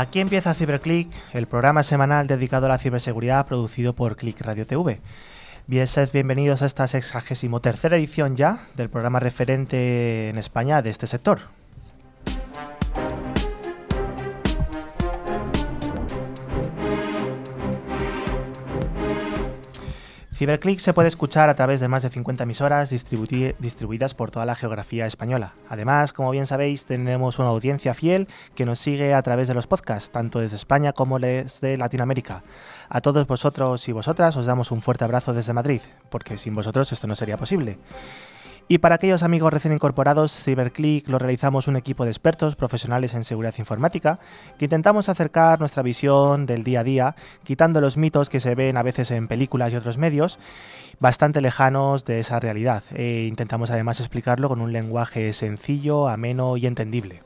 Aquí empieza CiberClick, el programa semanal dedicado a la ciberseguridad producido por Click Radio TV. Bien, bienvenidos a esta 63 tercera edición ya del programa referente en España de este sector. Ciberclick se puede escuchar a través de más de 50 emisoras distribuidas por toda la geografía española. Además, como bien sabéis, tenemos una audiencia fiel que nos sigue a través de los podcasts, tanto desde España como desde Latinoamérica. A todos vosotros y vosotras os damos un fuerte abrazo desde Madrid, porque sin vosotros esto no sería posible. Y para aquellos amigos recién incorporados, CyberClick lo realizamos un equipo de expertos profesionales en seguridad informática que intentamos acercar nuestra visión del día a día, quitando los mitos que se ven a veces en películas y otros medios, bastante lejanos de esa realidad. E intentamos además explicarlo con un lenguaje sencillo, ameno y entendible.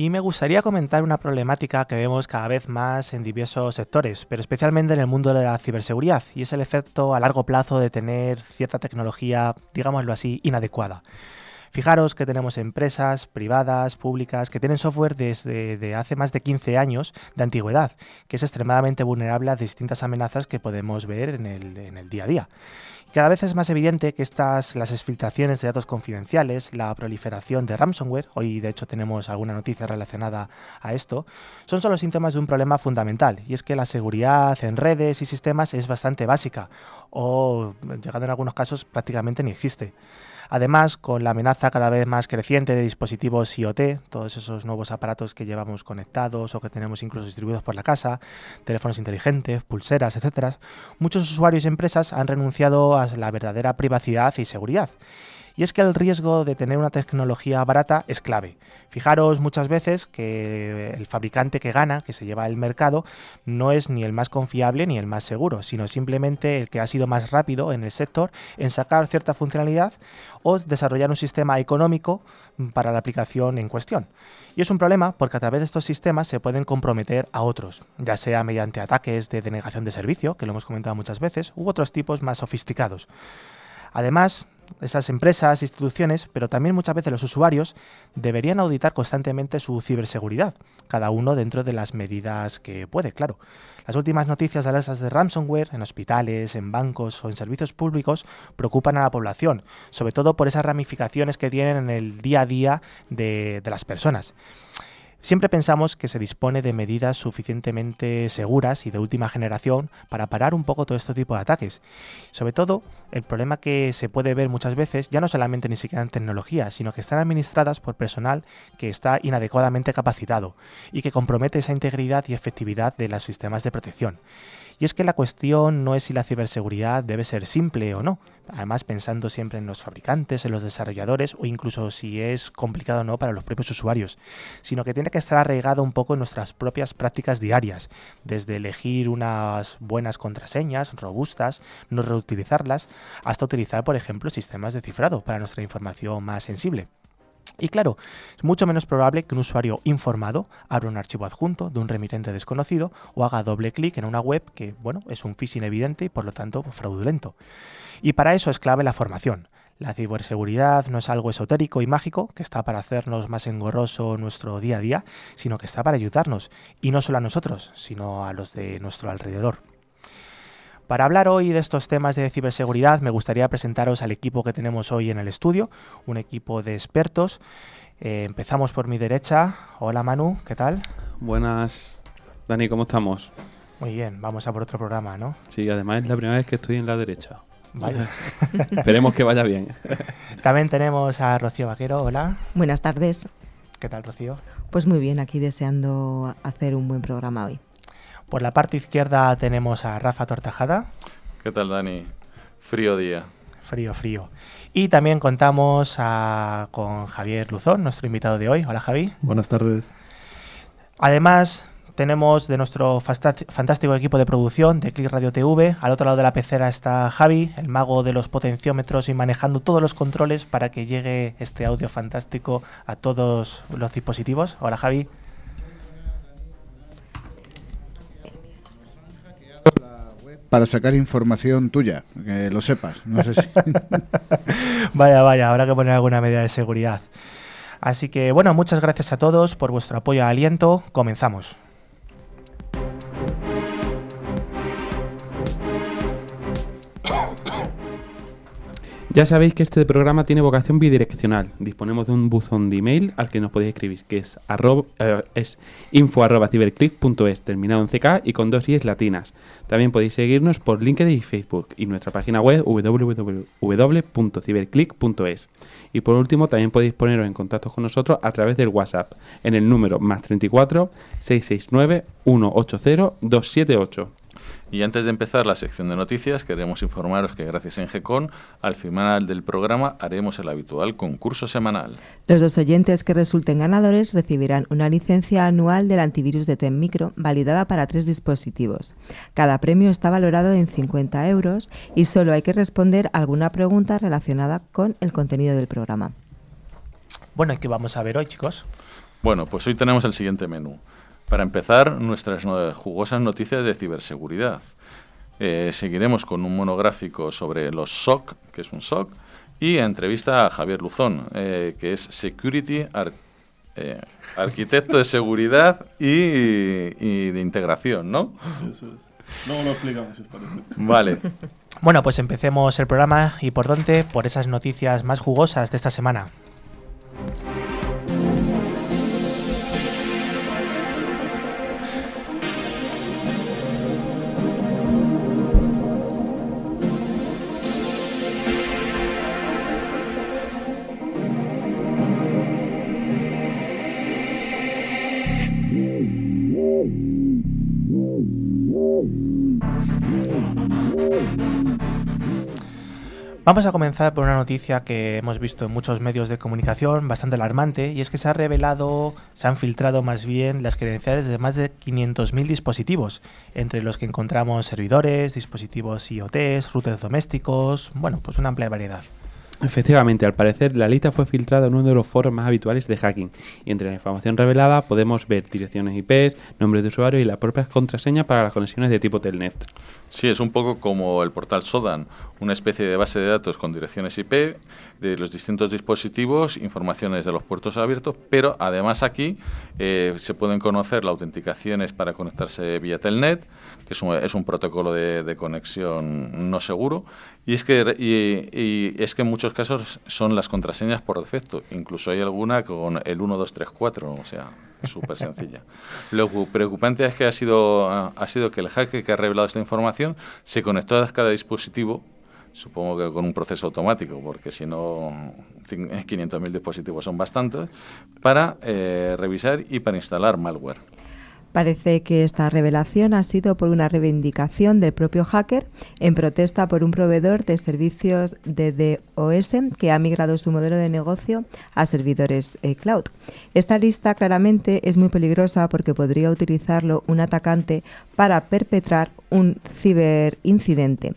Y me gustaría comentar una problemática que vemos cada vez más en diversos sectores, pero especialmente en el mundo de la ciberseguridad, y es el efecto a largo plazo de tener cierta tecnología, digámoslo así, inadecuada. Fijaros que tenemos empresas privadas, públicas, que tienen software desde hace más de 15 años de antigüedad, que es extremadamente vulnerable a distintas amenazas que podemos ver en el, en el día a día. Cada vez es más evidente que estas, las exfiltraciones de datos confidenciales, la proliferación de ransomware, hoy de hecho tenemos alguna noticia relacionada a esto, son solo síntomas de un problema fundamental, y es que la seguridad en redes y sistemas es bastante básica, o llegado en algunos casos prácticamente ni existe. Además, con la amenaza cada vez más creciente de dispositivos IoT, todos esos nuevos aparatos que llevamos conectados o que tenemos incluso distribuidos por la casa, teléfonos inteligentes, pulseras, etc., muchos usuarios y empresas han renunciado a la verdadera privacidad y seguridad y es que el riesgo de tener una tecnología barata es clave. Fijaros muchas veces que el fabricante que gana, que se lleva el mercado, no es ni el más confiable ni el más seguro, sino simplemente el que ha sido más rápido en el sector en sacar cierta funcionalidad o desarrollar un sistema económico para la aplicación en cuestión. Y es un problema porque a través de estos sistemas se pueden comprometer a otros, ya sea mediante ataques de denegación de servicio, que lo hemos comentado muchas veces, u otros tipos más sofisticados. Además, esas empresas, instituciones, pero también muchas veces los usuarios deberían auditar constantemente su ciberseguridad, cada uno dentro de las medidas que puede, claro. Las últimas noticias de alertas de ransomware en hospitales, en bancos o en servicios públicos preocupan a la población, sobre todo por esas ramificaciones que tienen en el día a día de, de las personas. Siempre pensamos que se dispone de medidas suficientemente seguras y de última generación para parar un poco todo este tipo de ataques. Sobre todo, el problema que se puede ver muchas veces ya no solamente ni siquiera en tecnología, sino que están administradas por personal que está inadecuadamente capacitado y que compromete esa integridad y efectividad de los sistemas de protección. Y es que la cuestión no es si la ciberseguridad debe ser simple o no, además pensando siempre en los fabricantes, en los desarrolladores o incluso si es complicado o no para los propios usuarios, sino que tiene que estar arraigado un poco en nuestras propias prácticas diarias, desde elegir unas buenas contraseñas robustas, no reutilizarlas, hasta utilizar, por ejemplo, sistemas de cifrado para nuestra información más sensible. Y claro, es mucho menos probable que un usuario informado abra un archivo adjunto de un remitente desconocido o haga doble clic en una web que, bueno, es un phishing evidente y por lo tanto fraudulento. Y para eso es clave la formación. La ciberseguridad no es algo esotérico y mágico que está para hacernos más engorroso nuestro día a día, sino que está para ayudarnos, y no solo a nosotros, sino a los de nuestro alrededor. Para hablar hoy de estos temas de ciberseguridad, me gustaría presentaros al equipo que tenemos hoy en el estudio, un equipo de expertos. Eh, empezamos por mi derecha. Hola Manu, ¿qué tal? Buenas, Dani, ¿cómo estamos? Muy bien, vamos a por otro programa, ¿no? Sí, además es la primera vez que estoy en la derecha. Vale. Esperemos que vaya bien. También tenemos a Rocío Vaquero, hola. Buenas tardes. ¿Qué tal, Rocío? Pues muy bien, aquí deseando hacer un buen programa hoy. Por la parte izquierda tenemos a Rafa Tortajada. ¿Qué tal, Dani? Frío día. Frío, frío. Y también contamos con Javier Luzón, nuestro invitado de hoy. Hola, Javi. Buenas tardes. Además, tenemos de nuestro fantástico equipo de producción de Click Radio TV. Al otro lado de la pecera está Javi, el mago de los potenciómetros y manejando todos los controles para que llegue este audio fantástico a todos los dispositivos. Hola, Javi. Para sacar información tuya, que lo sepas. No sé si... vaya, vaya, habrá que poner alguna medida de seguridad. Así que bueno, muchas gracias a todos por vuestro apoyo y aliento. Comenzamos. Ya sabéis que este programa tiene vocación bidireccional. Disponemos de un buzón de email al que nos podéis escribir, que es, eh, es info terminado en CK y con dos i's latinas. También podéis seguirnos por LinkedIn y Facebook y nuestra página web www.ciberclick.es. Y por último, también podéis poneros en contacto con nosotros a través del WhatsApp en el número más 34 669 180 278. Y antes de empezar la sección de noticias, queremos informaros que gracias a Engecon, al final del programa haremos el habitual concurso semanal. Los dos oyentes que resulten ganadores recibirán una licencia anual del antivirus de TEM Micro, validada para tres dispositivos. Cada premio está valorado en 50 euros y solo hay que responder alguna pregunta relacionada con el contenido del programa. Bueno, ¿y qué vamos a ver hoy, chicos? Bueno, pues hoy tenemos el siguiente menú. Para empezar, nuestras jugosas noticias de ciberseguridad. Eh, seguiremos con un monográfico sobre los SOC, que es un SOC, y entrevista a Javier Luzón, eh, que es Security eh, Arquitecto de Seguridad y, de Integración, ¿no? Eso es. Luego lo explicamos, si os parece. Vale. Bueno, pues empecemos el programa y por dónde, por esas noticias más jugosas de esta semana. Vamos a comenzar por una noticia que hemos visto en muchos medios de comunicación bastante alarmante y es que se ha revelado, se han filtrado más bien las credenciales de más de 500.000 dispositivos, entre los que encontramos servidores, dispositivos IoT, routers domésticos, bueno, pues una amplia variedad. Efectivamente, al parecer la lista fue filtrada en uno de los foros más habituales de hacking entre la información revelada podemos ver direcciones IP, nombres de usuario y las propias contraseñas para las conexiones de tipo Telnet. Sí, es un poco como el portal Sodan, una especie de base de datos con direcciones IP de los distintos dispositivos, informaciones de los puertos abiertos, pero además aquí eh, se pueden conocer las autenticaciones para conectarse vía Telnet, es un, protocolo de, conexión no seguro, y es, que, es que en muchos casos son las contraseñas por defecto, incluso hay alguna con el 1234, o sea súper sencilla. Lo preocupante es que ha sido, ha sido que el hacker que ha revelado esta información se conectó a cada dispositivo, supongo que con un proceso automático, porque si no 500.000 dispositivos son bastantes, para eh, revisar y para instalar malware. Parece que esta revelación ha sido por una reivindicación del propio hacker en protesta por un proveedor de servicios de DOS que ha migrado su modelo de negocio a servidores eh, cloud. Esta lista claramente es muy peligrosa porque podría utilizarlo un atacante para perpetrar un ciberincidente.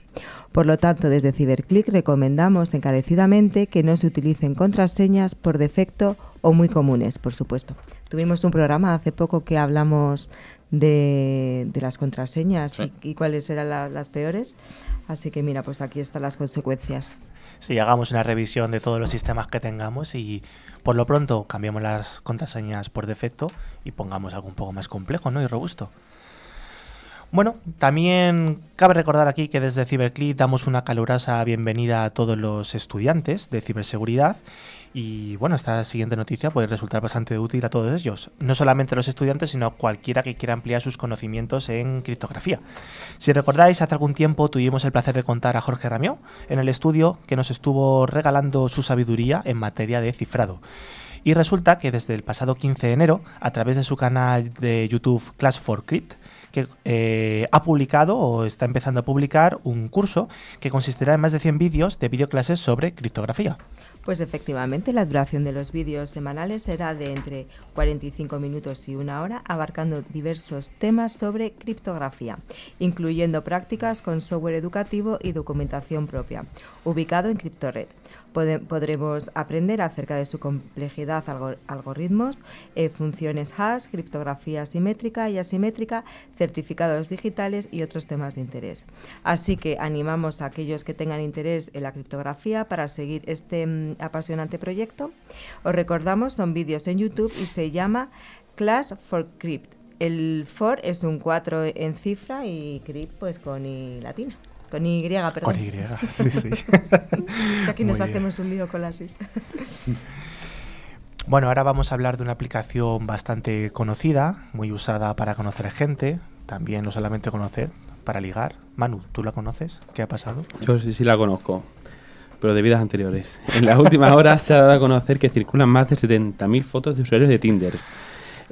Por lo tanto, desde CiberClick recomendamos encarecidamente que no se utilicen contraseñas por defecto o muy comunes, por supuesto. Tuvimos un programa hace poco que hablamos de, las contraseñas y, cuáles eran las peores. Así que mira, pues aquí están las consecuencias. Sí, hagamos una revisión de todos los sistemas que tengamos y por lo pronto cambiemos las contraseñas por defecto y pongamos algo un poco más complejo ¿no? y robusto. Bueno, también cabe recordar aquí que desde CiberClick damos una calurosa bienvenida a todos los estudiantes de ciberseguridad y bueno, esta siguiente noticia puede resultar bastante útil a todos ellos, no solamente los estudiantes, sino cualquiera que quiera ampliar sus conocimientos en criptografía. Si recordáis, hace algún tiempo tuvimos el placer de contar a Jorge Ramió en el estudio que nos estuvo regalando su sabiduría en materia de cifrado. Y resulta que desde el pasado 15 de enero, a través de su canal de YouTube Class for Crypt, que eh, ha publicado o está empezando a publicar un curso que consistirá en más de 100 vídeos de videoclases sobre criptografía. Pues efectivamente, la duración de los vídeos semanales será de entre 45 minutos y una hora, abarcando diversos temas sobre criptografía, incluyendo prácticas con software educativo y documentación propia, ubicado en CryptoRed. Podremos aprender acerca de su complejidad, algo- algoritmos, eh, funciones hash, criptografía simétrica y asimétrica, certificados digitales y otros temas de interés. Así que animamos a aquellos que tengan interés en la criptografía para seguir este mm, apasionante proyecto. Os recordamos, son vídeos en YouTube y se llama Class for Crypt. El for es un 4 en cifra y crypt pues con i latina. Con Y, perdón. Con Y, sí, sí. Aquí nos Muy bien. hacemos un lío con las is. Bueno, ahora vamos a hablar de una aplicación bastante conocida, muy usada para conocer gente, también no solamente conocer, para ligar. Manu, ¿tú la conoces? ¿Qué ha pasado? Yo sí, sí la conozco, pero de vidas anteriores. En las últimas horas se ha dado a conocer que circulan más de 70.000 fotos de usuarios de Tinder.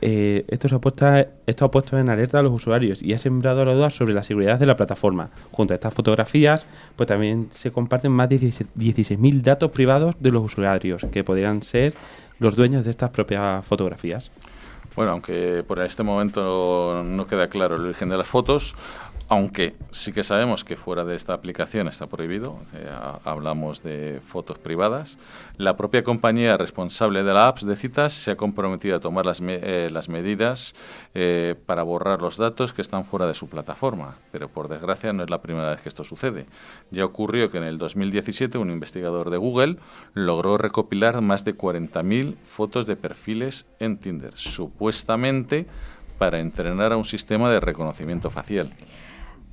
Eh, esto, se ha puesto, esto ha puesto en alerta a los usuarios y ha sembrado la duda sobre la seguridad de la plataforma. Junto a estas fotografías, pues también se comparten más de 16.000 datos privados de los usuarios, que podrían ser los dueños de estas propias fotografías. Bueno, aunque por este momento no queda claro el origen de las fotos, aunque sí que sabemos que fuera de esta aplicación está prohibido, hablamos de fotos privadas, la propia compañía responsable de la apps de citas se ha comprometido a tomar las, eh, medidas eh, para borrar los datos que están fuera de su plataforma. Pero por desgracia no es la primera vez que esto sucede. Ya ocurrió que en el 2017 un investigador de Google logró recopilar más de 40.000 fotos de perfiles en Tinder, supuestamente para entrenar a un sistema de reconocimiento facial.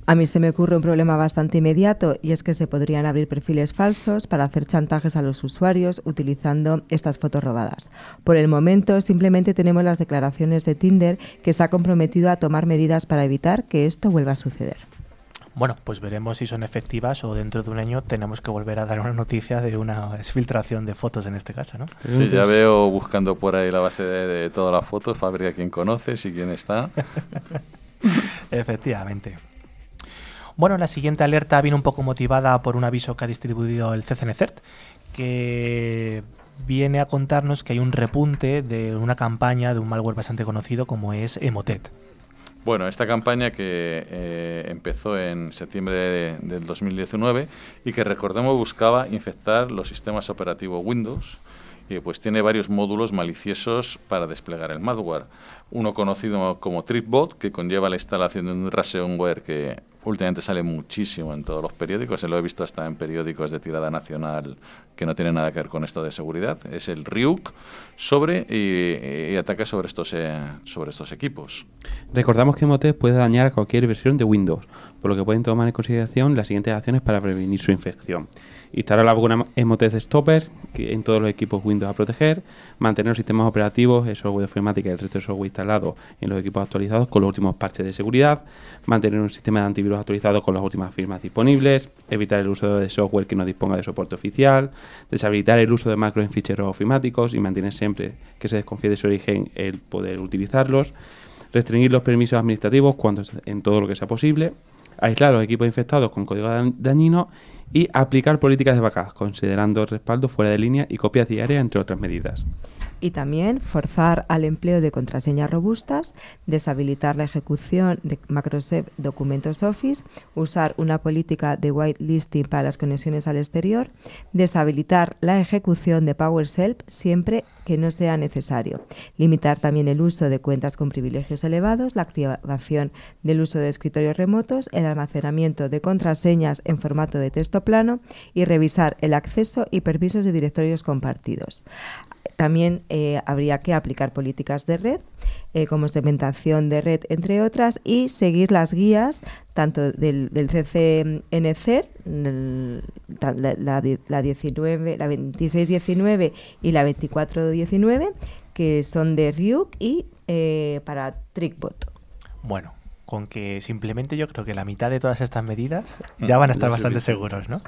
A mí se me ocurre un problema bastante inmediato y es que se podrían abrir perfiles falsos para hacer chantajes a los usuarios utilizando estas fotos robadas. Por el momento simplemente tenemos las declaraciones de Tinder que se ha comprometido a tomar medidas para evitar que esto vuelva a suceder. Bueno, pues veremos si son efectivas o dentro de un año tenemos que volver a dar una noticia de una exfiltración de fotos en este caso, ¿no? Sí, ya veo buscando por ahí la base de, de todas las fotos, Fábrica quién conoces y quién está. Efectivamente. Bueno, la siguiente alerta viene un poco motivada por un aviso que ha distribuido el CCNCERT, que viene a contarnos que hay un repunte de una campaña de un malware bastante conocido como es Emotet. Bueno, esta campaña que eh, empezó en septiembre de- del 2019 y que recordemos buscaba infectar los sistemas operativos Windows y pues tiene varios módulos maliciosos para desplegar el malware. Uno conocido como TripBot, que conlleva la instalación de un ransomware que últimamente sale muchísimo en todos los periódicos, se lo he visto hasta en periódicos de tirada nacional que no tienen nada que ver con esto de seguridad, es el Ryuk sobre y, ataca sobre estos eh, sobre estos equipos. Recordamos que Motet puede dañar cualquier versión de Windows, por lo que pueden tomar en consideración las siguientes acciones para prevenir su infección. Instalar la vacuna Emotet Stopper en todos los equipos Windows a proteger, mantener los sistemas operativos, el software de informática y el resto de software instalado en los equipos actualizados con los últimos parches de seguridad, mantener un sistema de antivirus actualizado con las últimas firmas disponibles, evitar el uso de software que no disponga de soporte oficial, deshabilitar el uso de macros en ficheros ofimáticos y mantener siempre que se desconfíe de su origen el poder utilizarlos, restringir los permisos administrativos cuando en todo lo que sea posible, aislar los equipos infectados con código dañino y aplicar políticas de backup, considerando respaldo fuera de línea y copias diarias, entre otras medidas. Y también forzar al empleo de contraseñas robustas, deshabilitar la ejecución de Microsoft Documentos Office, usar una política de whitelisting para las conexiones al exterior, deshabilitar la ejecución de PowerShell siempre que no sea necesario, limitar también el uso de cuentas con privilegios elevados, la activación del uso de escritorios remotos, el almacenamiento de contraseñas en formato de texto plano y revisar el acceso y permisos de directorios compartidos. También eh, habría que aplicar políticas de red, eh, como segmentación de red, entre otras, y seguir las guías tanto del, del CCNC, el- la, la la 19, la 2619 y la 2419, que son de Ryuk y eh, para TrickBot. Bueno, con que simplemente yo creo que la mitad de todas estas medidas ya van a estar bastante seguros, ¿no?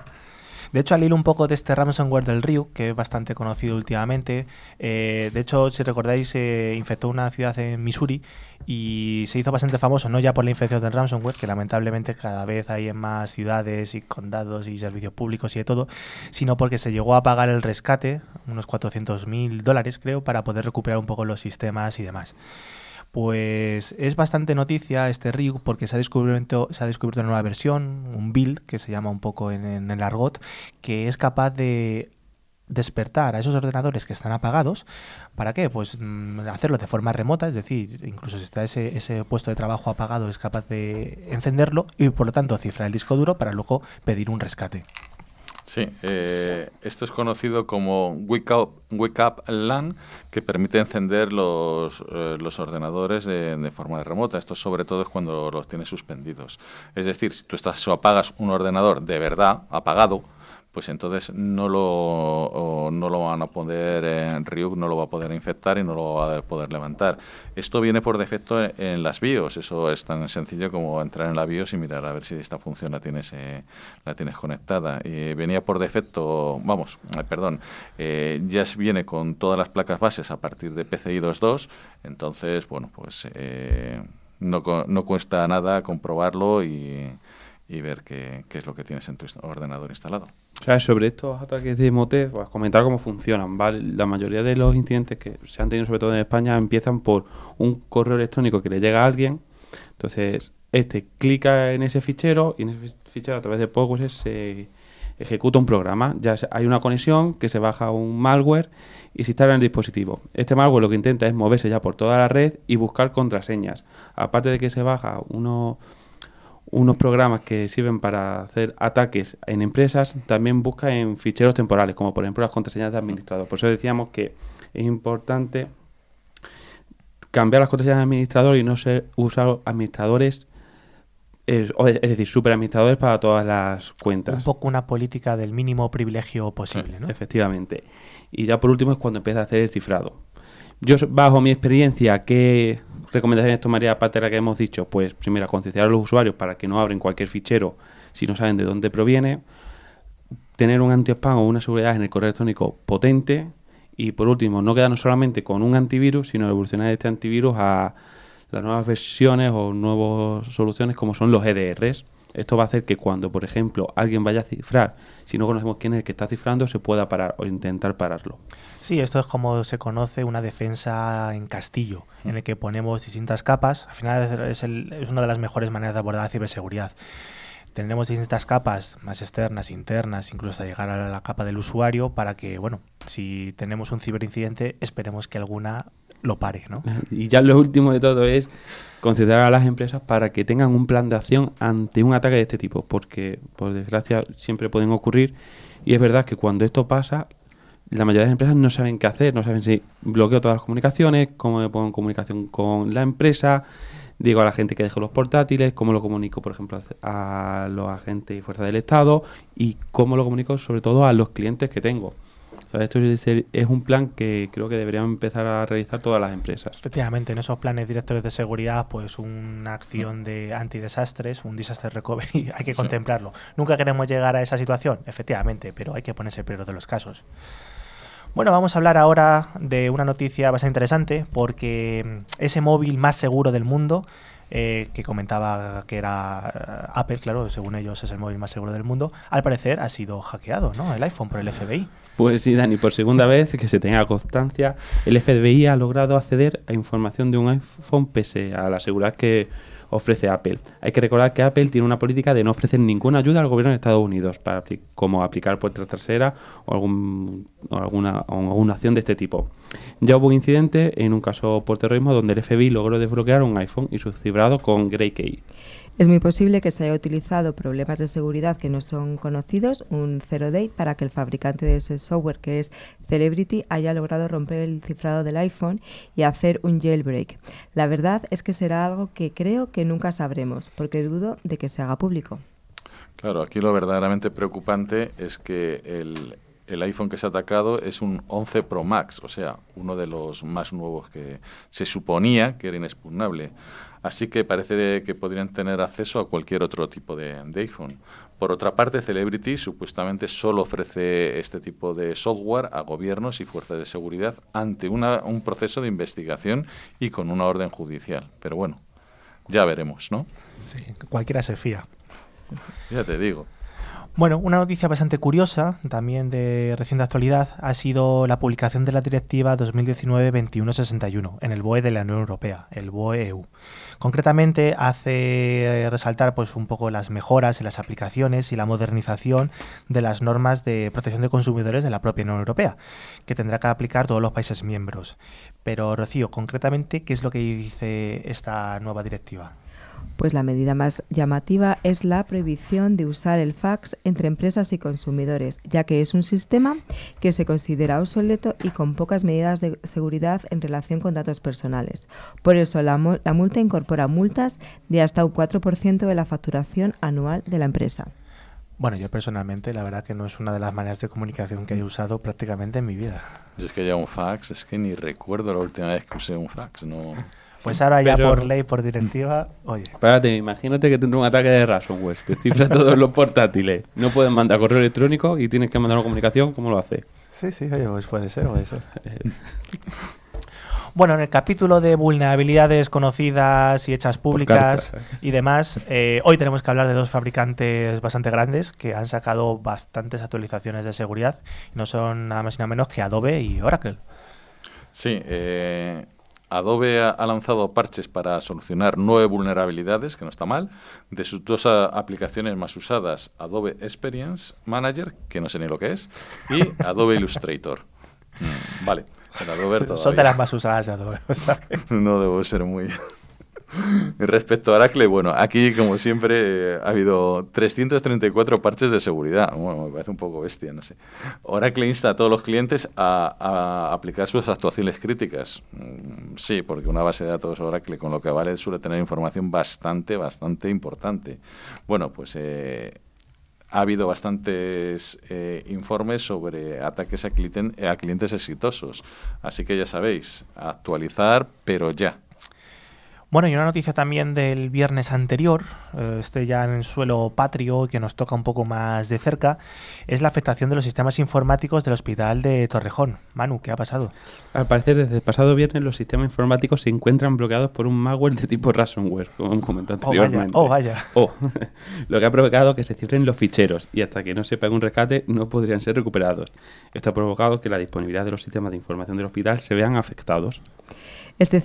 De hecho, al hilo un poco de este ransomware del Ryu, que es bastante conocido últimamente, eh, de hecho, si recordáis, eh, infectó una ciudad en Missouri y se hizo bastante famoso, no ya por la infección del ransomware, que lamentablemente cada vez hay en más ciudades y condados y servicios públicos y de todo, sino porque se llegó a pagar el rescate, unos 400 mil dólares creo, para poder recuperar un poco los sistemas y demás. Pues es bastante noticia este Ryuk porque se ha descubierto, se ha descubierto una nueva versión, un build que se llama un poco en, en el argot, que es capaz de despertar a esos ordenadores que están apagados. ¿Para qué? Pues mm, hacerlo de forma remota, es decir, incluso si está ese, ese puesto de trabajo apagado es capaz de encenderlo y por lo tanto cifrar el disco duro para luego pedir un rescate. Sí, eh, esto es conocido como Wake Up, Wake Up LAN, que permite encender los, eh, los ordenadores de, de forma remota. Esto sobre todo es cuando los tienes suspendidos. Es decir, si tú estás o apagas un ordenador de verdad apagado, pues entonces no lo, no lo van a poder, en Ryuk no lo va a poder infectar y no lo va a poder levantar. Esto viene por defecto en, las BIOS, eso es tan sencillo como entrar en la BIOS y mirar a ver si esta función la tienes, eh, la tienes conectada. Y venía por defecto, vamos, eh, perdón, eh, ya viene con todas las placas bases a partir de PCI 2.2, entonces, bueno, pues eh, no, no cuesta nada comprobarlo y, y ver qué, qué es lo que tienes en tu ordenador instalado. Sobre estos ataques de mote, pues comentar cómo funcionan, ¿vale? La mayoría de los incidentes que se han tenido, sobre todo en España, empiezan por un correo electrónico que le llega a alguien. Entonces, este clica en ese fichero y en ese fichero, a través de PostgreSQL, se ejecuta un programa. Ya hay una conexión que se baja un malware y se instala en el dispositivo. Este malware lo que intenta es moverse ya por toda la red y buscar contraseñas. Aparte de que se baja uno unos programas que sirven para hacer ataques en empresas, también busca en ficheros temporales, como por ejemplo las contraseñas de administrador. Por eso decíamos que es importante cambiar las contraseñas de administrador y no ser usar administradores, es, es decir, superadministradores para todas las cuentas. Un poco una política del mínimo privilegio posible, ¿no? Efectivamente. Y ya por último es cuando empieza a hacer el cifrado. Yo, bajo mi experiencia, ¿qué recomendaciones tomaría aparte de que hemos dicho? Pues primero, concienciar a los usuarios para que no abren cualquier fichero si no saben de dónde proviene. Tener un anti-spam o una seguridad en el correo electrónico potente. Y por último, no quedarnos solamente con un antivirus, sino evolucionar este antivirus a las nuevas versiones o nuevas soluciones como son los EDRs. Esto va a hacer que cuando, por ejemplo, alguien vaya a cifrar, si no conocemos quién es el que está cifrando, se pueda parar o intentar pararlo. Sí, esto es como se conoce una defensa en castillo, en el que ponemos distintas capas. Al final es, el- es una de las mejores maneras de abordar la ciberseguridad. Tendremos distintas capas, más externas, internas, incluso hasta llegar a la capa del usuario, para que, bueno, si tenemos un ciberincidente, esperemos que alguna lo pare, ¿no? Y ya lo último de todo es concienciar a las empresas para que tengan un plan de acción ante un ataque de este tipo, porque por desgracia siempre pueden ocurrir y es verdad que cuando esto pasa, la mayoría de las empresas no saben qué hacer, no saben si bloqueo todas las comunicaciones, cómo me pongo en comunicación con la empresa, digo a la gente que deje los portátiles, cómo lo comunico, por ejemplo, a los agentes y fuerzas del Estado y cómo lo comunico sobre todo a los clientes que tengo. O sea, esto es, es un plan que creo que deberían empezar a realizar todas las empresas. Efectivamente, en esos planes directores de seguridad, pues una acción de antidesastres, un disaster recovery, hay que contemplarlo. Nunca queremos llegar a esa situación, efectivamente, pero hay que ponerse peor de los casos. Bueno, vamos a hablar ahora de una noticia bastante interesante, porque ese móvil más seguro del mundo, eh, que comentaba que era eh, Apple, claro, según ellos es el móvil más seguro del mundo, al parecer ha sido hackeado, ¿no? El iPhone por el FBI. Pues sí, Dani, por segunda vez que se tenga constancia, el FBI ha logrado acceder a información de un iPhone pese a la seguridad que ofrece Apple. Hay que recordar que Apple tiene una política de no ofrecer ninguna ayuda al gobierno de Estados Unidos, para como aplicar puertas traseras o, algún, alguna acción de este tipo. Ya hubo un incidente en un caso por terrorismo donde el FBI logró desbloquear un iPhone y su cifrado con Grey Key. Es muy posible que se haya utilizado problemas de seguridad que no son conocidos, un zero date, para que el fabricante de ese software, que es Celebrity, haya logrado romper el cifrado del iPhone y hacer un jailbreak. La verdad es que será algo que creo que nunca sabremos, porque dudo de que se haga público. Claro, aquí lo verdaderamente preocupante es que el, el iPhone que se ha atacado es un 11 Pro Max, o sea, uno de los más nuevos que se suponía que era inexpugnable. Así que parece que podrían tener acceso a cualquier otro tipo de, de iPhone. Por otra parte, Celebrity supuestamente solo ofrece este tipo de software a gobiernos y fuerzas de seguridad ante una- un proceso de investigación y con una orden judicial. Pero bueno, ya veremos, ¿no? Sí, cualquiera se fía. Ya te digo. Bueno, una noticia bastante curiosa, también de reciente actualidad, ha sido la publicación de la Directiva 2019-2161 en el BOE de la Unión Europea, el BOE EU. Concretamente hace resaltar pues un poco las mejoras en las aplicaciones y la modernización de las normas de protección de consumidores de la propia Unión Europea, que tendrá que aplicar todos los países miembros. Pero Rocío, concretamente, ¿qué es lo que dice esta nueva directiva? Pues la medida más llamativa es la prohibición de usar el fax entre empresas y consumidores, ya que es un sistema que se considera obsoleto y con pocas medidas de seguridad en relación con datos personales. Por eso la, multa incorpora multas de hasta un 4% de la facturación anual de la empresa. Bueno, yo personalmente, la verdad que no es una de las maneras de comunicación que he usado prácticamente en mi vida. Yo es que ya un fax, es que ni recuerdo la última vez que usé un fax, no... Pues ahora ya por ley, por directiva, oye. Espérate, imagínate que tendrá un ataque de ransomware, que cifra todos los portátiles. No pueden mandar correo electrónico y tienes que mandar una comunicación, ¿cómo lo hace? Sí, sí, oye, pues puede ser o eso. Bueno, en el capítulo de vulnerabilidades conocidas y hechas públicas y demás, eh, hoy tenemos que hablar de dos fabricantes bastante grandes que han sacado bastantes actualizaciones de seguridad. No son nada más y nada menos que Adobe y Oracle. Sí, eh, Adobe ha, lanzado parches para solucionar nueve vulnerabilidades, que no está mal, de sus dos aplicaciones más usadas, Adobe Experience Manager, que no sé ni lo que es, y Adobe Illustrator. Mm, vale, Adobe Son de las más usadas de Adobe. no debo ser muy... Respecto a Oracle, bueno, aquí como siempre ha habido 334 parches de seguridad. Bueno, me parece un poco bestia, no sé. Oracle insta a todos los clientes a, aplicar sus actuaciones críticas. Mm, sí, porque una base de datos Oracle con lo que vale suele tener información bastante, bastante importante. Bueno, pues... Eh, ha habido bastantes eh, informes sobre ataques a clientes exitosos. Así que ya sabéis, actualizar, pero ya. Bueno, y una noticia también del viernes anterior, eh, este ya en el suelo patrio, que nos toca un poco más de cerca, es la afectación de los sistemas informáticos del hospital de Torrejón. Manu, ¿qué ha pasado? Al parecer, desde el pasado viernes los sistemas informáticos se encuentran bloqueados por un malware de tipo ransomware, como han comentado anteriormente. Oh, vaya. Oh, vaya. lo que ha provocado que se cifren los ficheros y hasta que no se pague un rescate no podrían ser recuperados. Esto ha provocado que la disponibilidad de los sistemas de información del hospital se vean afectados. Este,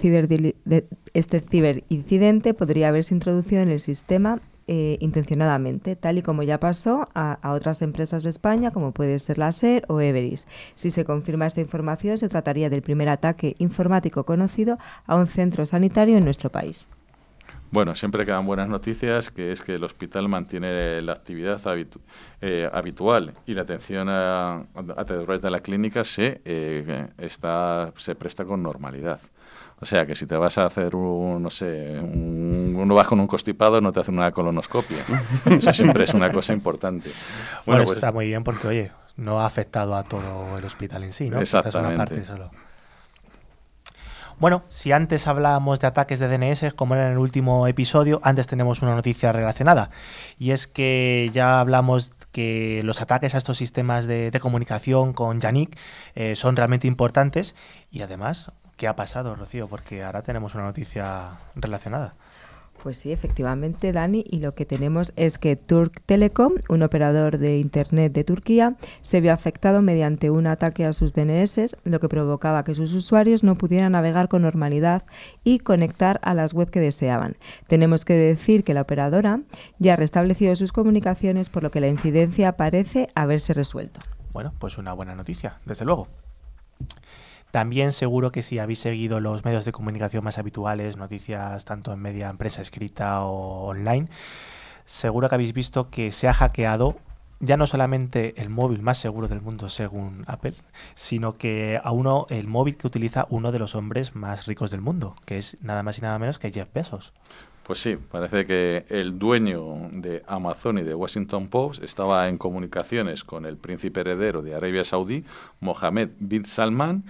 este, ciberincidente podría haberse introducido en el sistema eh, intencionadamente, tal y como ya pasó a, otras empresas de España, como puede ser la SER o Everis. Si se confirma esta información, se trataría del primer ataque informático conocido a un centro sanitario en nuestro país. Bueno, siempre quedan buenas noticias, que es que el hospital mantiene la actividad eh, habitual y la atención a, través de la clínica se, eh, está, se presta con normalidad. O sea, que si te vas a hacer un, no sé, un, uno vas con un constipado, no te hacen una colonoscopia. Eso siempre es una cosa importante. Bueno, pues, está muy bien porque, oye, no ha afectado a todo el hospital en sí, ¿no? Exactamente. Una parte solo. Bueno, si antes hablábamos de ataques de DNS, como era en el último episodio, antes tenemos una noticia relacionada. Y es que ya hablamos que los ataques a estos sistemas de, comunicación con Yannick eh, son realmente importantes y además ¿Qué ha pasado, Rocío? Porque ahora tenemos una noticia relacionada. Pues sí, efectivamente, Dani, y lo que tenemos es que Turk Telecom, un operador de Internet de Turquía, se vio afectado mediante un ataque a sus DNS, lo que provocaba que sus usuarios no pudieran navegar con normalidad y conectar a las web que deseaban. Tenemos que decir que la operadora ya ha restablecido sus comunicaciones, por lo que la incidencia parece haberse resuelto. Bueno, pues una buena noticia, desde luego. También seguro que si habéis seguido los medios de comunicación más habituales, noticias tanto en media empresa escrita o online, seguro que habéis visto que se ha hackeado ya no solamente el móvil más seguro del mundo según Apple, sino que a uno el móvil que utiliza uno de los hombres más ricos del mundo, que es nada más y nada menos que Jeff Bezos. Pues sí, parece que el dueño de Amazon y de Washington Post estaba en comunicaciones con el príncipe heredero de Arabia Saudí, Mohammed bin Salman,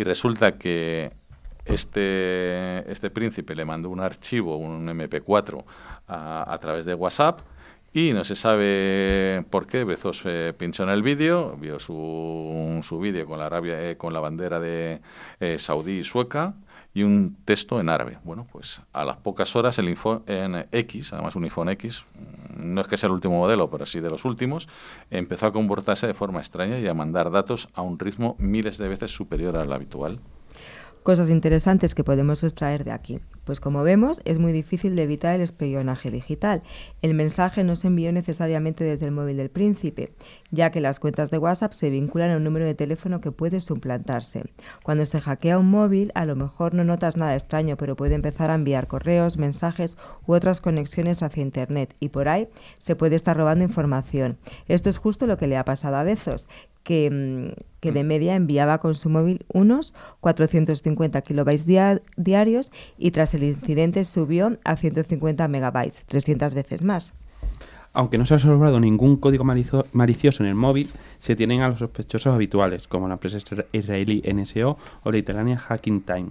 y resulta que este, este príncipe le mandó un archivo, un MP4, a, través de WhatsApp y no se sabe por qué. Bezos eh, pinchó en el vídeo, vio su, su vídeo con la Arabia, eh, con la bandera de eh, Saudí y sueca y un texto en árabe. Bueno, pues a las pocas horas el info en X, además un iPhone X, no es que sea el último modelo, pero sí de los últimos, empezó a comportarse de forma extraña y a mandar datos a un ritmo miles de veces superior al habitual. Cosas interesantes que podemos extraer de aquí. Pues como vemos, es muy difícil de evitar el espionaje digital. El mensaje no se envió necesariamente desde el móvil del príncipe, ya que las cuentas de WhatsApp se vinculan a un número de teléfono que puede suplantarse. Cuando se hackea un móvil, a lo mejor no notas nada extraño, pero puede empezar a enviar correos, mensajes u otras conexiones hacia Internet y por ahí se puede estar robando información. Esto es justo lo que le ha pasado a Bezos, que, mm, que, de mm. media enviaba con su móvil unos 450 kilobytes diarios y tras el incidente subió a 150 megabytes, 300 veces más. Aunque no se ha observado ningún código malicioso en el móvil, se tienen a los sospechosos habituales, como la empresa israelí NSO o la italiana Hacking Time.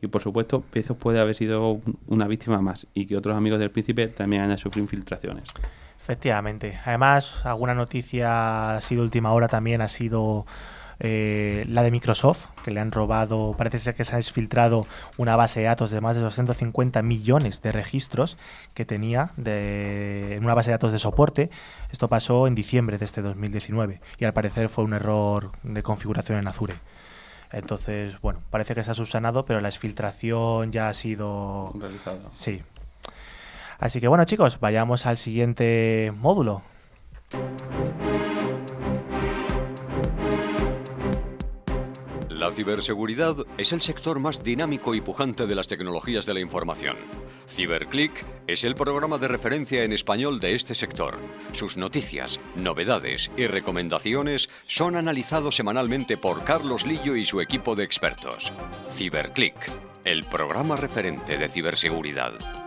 Y por supuesto, Bezos puede haber sido una víctima más y que otros amigos del príncipe también hayan sufrido infiltraciones. Efectivamente. Además, alguna noticia ha sido última hora también ha sido eh, la de Microsoft, que le han robado, parece ser que se ha exfiltrado una base de datos de más de 250 millones de registros que tenía de, en una base de datos de soporte. Esto pasó en diciembre de este 2019 y al parecer fue un error de configuración en Azure. Entonces, bueno, parece que se ha subsanado, pero la exfiltración ya ha sido... Realizada. Sí, Así que bueno chicos, vayamos al siguiente módulo. La ciberseguridad es el sector más dinámico y pujante de las tecnologías de la información. CiberClick es el programa de referencia en español de este sector. Sus noticias, novedades y recomendaciones son analizados semanalmente por Carlos Lillo y su equipo de expertos. CiberClick, el programa referente de ciberseguridad.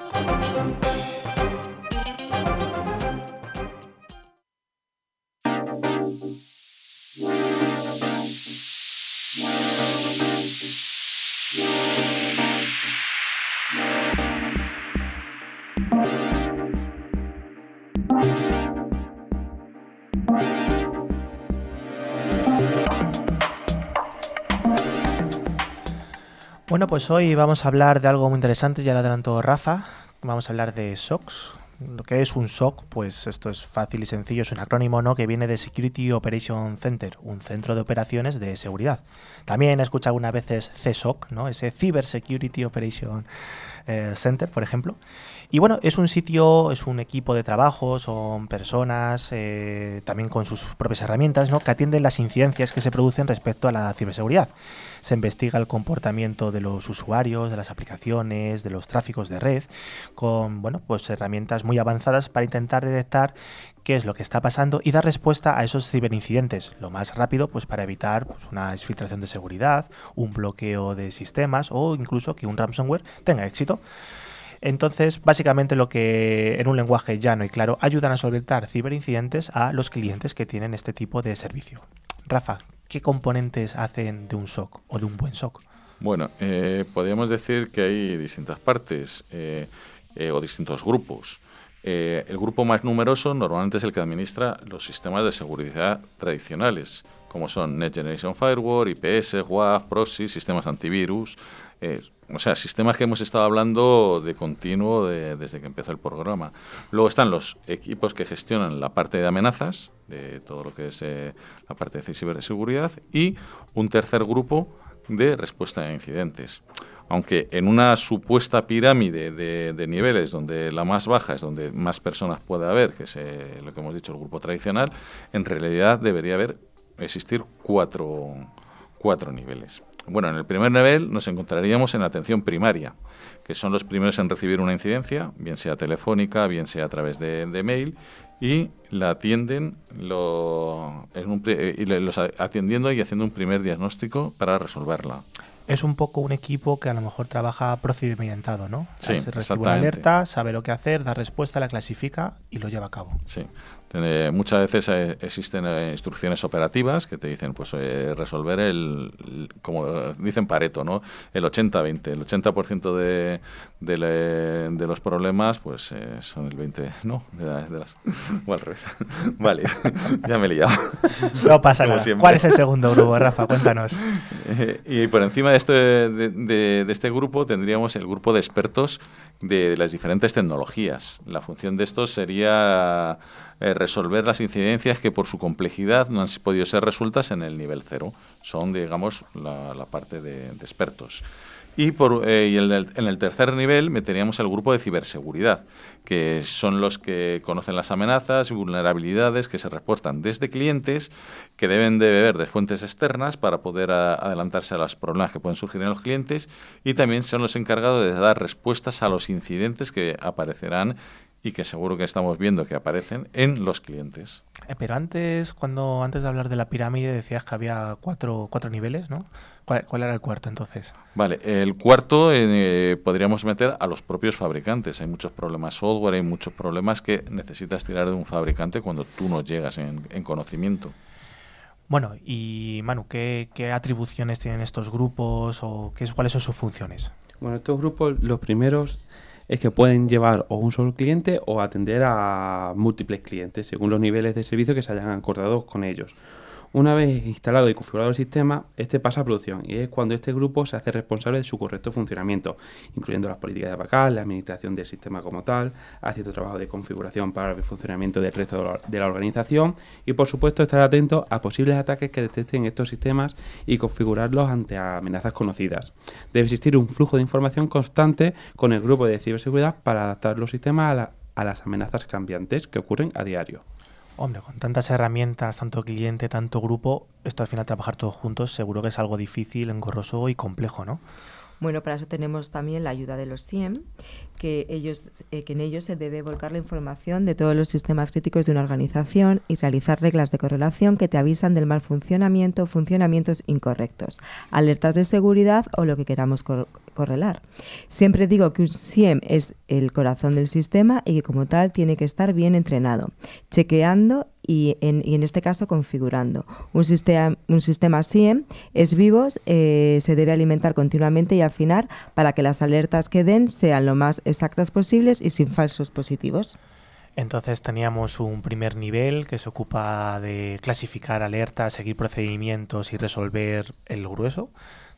Bueno, pues hoy vamos a hablar de algo muy interesante, ya lo adelantó Rafa. Vamos a hablar de SOCs. Lo que es un SOC, pues esto es fácil y sencillo, es un acrónimo ¿no? que viene de Security Operation Center, un centro de operaciones de seguridad. También he escuchado algunas veces CSOC, ¿no? ese Cyber Security Operation eh, Center, por ejemplo. Y bueno, es un sitio, es un equipo de trabajo, son personas, eh, también con sus propias herramientas, ¿no? que atienden las incidencias que se producen respecto a la ciberseguridad. Se investiga el comportamiento de los usuarios, de las aplicaciones, de los tráficos de red, con bueno, pues herramientas muy avanzadas para intentar detectar qué es lo que está pasando y dar respuesta a esos ciberincidentes lo más rápido pues para evitar pues, una exfiltración de seguridad, un bloqueo de sistemas o incluso que un ransomware tenga éxito. Entonces, básicamente lo que en un lenguaje llano y claro ayudan a solventar ciberincidentes a los clientes que tienen este tipo de servicio. Rafa, ¿qué componentes hacen de un SOC o de un buen SOC? Bueno, eh, podríamos decir que hay distintas partes eh, eh, o distintos grupos. el grupo más numeroso normalmente es el que administra los sistemas de seguridad tradicionales, como son Next Generation Firewall, IPS, WAF, proxy, sistemas antivirus, o sea, sistemas que hemos estado hablando de continuo desde que empezó el programa. Luego están los equipos que gestionan la parte de amenazas, de todo lo que es eh, la parte de ciberseguridad, y un tercer grupo de respuesta a incidentes. Aunque en una supuesta pirámide de, niveles donde la más baja es donde más personas puede haber, que es eh, lo que hemos dicho, el grupo tradicional, en realidad debería haber existir cuatro, cuatro niveles. Bueno, en el primer nivel nos encontraríamos en atención primaria, que son los primeros en recibir una incidencia, bien sea telefónica, bien sea a través de, mail, y la atienden lo, eh, y los atendiendo y haciendo un primer diagnóstico para resolverla. Es un poco un equipo que a lo mejor trabaja procedimentado, ¿no? Sí, Se recibe una alerta, sabe lo que hacer, da respuesta, la clasifica y lo lleva a cabo. Sí. Eh, muchas veces eh, existen eh, instrucciones operativas que te dicen pues resolver el, el, como dicen Pareto, ¿no? El 80-20. El 80% de, de, le- de los problemas pues son el 20, ¿no? De, la- de las... o al revés. vale, ya me he liado. No pasa nada. siempre. ¿Cuál es el segundo grupo, Rafa? Cuéntanos. Eh, y por encima de este, de este grupo tendríamos el grupo de expertos de las diferentes tecnologías. La función de estos sería eh, resolver las incidencias que por su complejidad no han podido ser resueltas en el nivel cero. Son, digamos, la, parte de, expertos. Y, por, eh, en, el, tercer nivel meteríamos el grupo de ciberseguridad, que son los que conocen las amenazas y vulnerabilidades que se reportan desde clientes que deben de beber de fuentes externas para poder adelantarse a los problemas que pueden surgir en los clientes y también son los encargados de dar respuestas a los incidentes que aparecerán y que seguro que estamos viendo que aparecen en los clientes. Eh, Pero antes, cuando antes de hablar de la pirámide, decías que había cuatro, cuatro niveles, ¿no? ¿Cuál, cuál era el cuarto entonces? Vale, el cuarto eh, podríamos meter a los propios fabricantes. Hay muchos problemas software, hay muchos problemas que necesitas tirar de un fabricante cuando tú no llegas en, en conocimiento. Bueno, y Manu, ¿qué, qué atribuciones tienen estos grupos o qué es, cuáles son sus funciones? Bueno, estos grupos, los primeros es que pueden llevar o un solo cliente o atender a múltiples clientes según los niveles de servicio que se hayan acordado con ellos. Una vez instalado y configurado el sistema, este pasa a producción y es cuando este grupo se hace responsable de su correcto funcionamiento, incluyendo las políticas de backup, la administración del sistema como tal, haciendo trabajo de configuración para el funcionamiento del resto de la- organización y, por supuesto, estar atento a posibles ataques que detecten estos sistemas y configurarlos ante amenazas conocidas. Debe existir un flujo de información constante con el grupo de ciberseguridad para adaptar los sistemas a las amenazas cambiantes que ocurren a diario. Hombre, con tantas herramientas, tanto cliente, tanto grupo, esto al final trabajar todos juntos seguro que es algo difícil, engorroso y complejo, ¿no? Bueno, para eso tenemos también la ayuda de los SIEM, que, ellos, eh, que en ellos se debe volcar la información de todos los sistemas críticos de una organización y realizar reglas de correlación que te avisan del mal funcionamiento o funcionamientos incorrectos, alertas de seguridad o lo que queramos correlar. Siempre digo que un SIEM es el corazón del sistema y que como tal tiene que estar bien entrenado, chequeando y en, este caso configurando. Un sistema, un sistema SIEM es vivo, eh, se debe alimentar continuamente y afinar para que las alertas que den sean lo más exactas posibles y sin falsos positivos. Entonces teníamos un primer nivel que se ocupa de clasificar alertas, seguir procedimientos y resolver el grueso.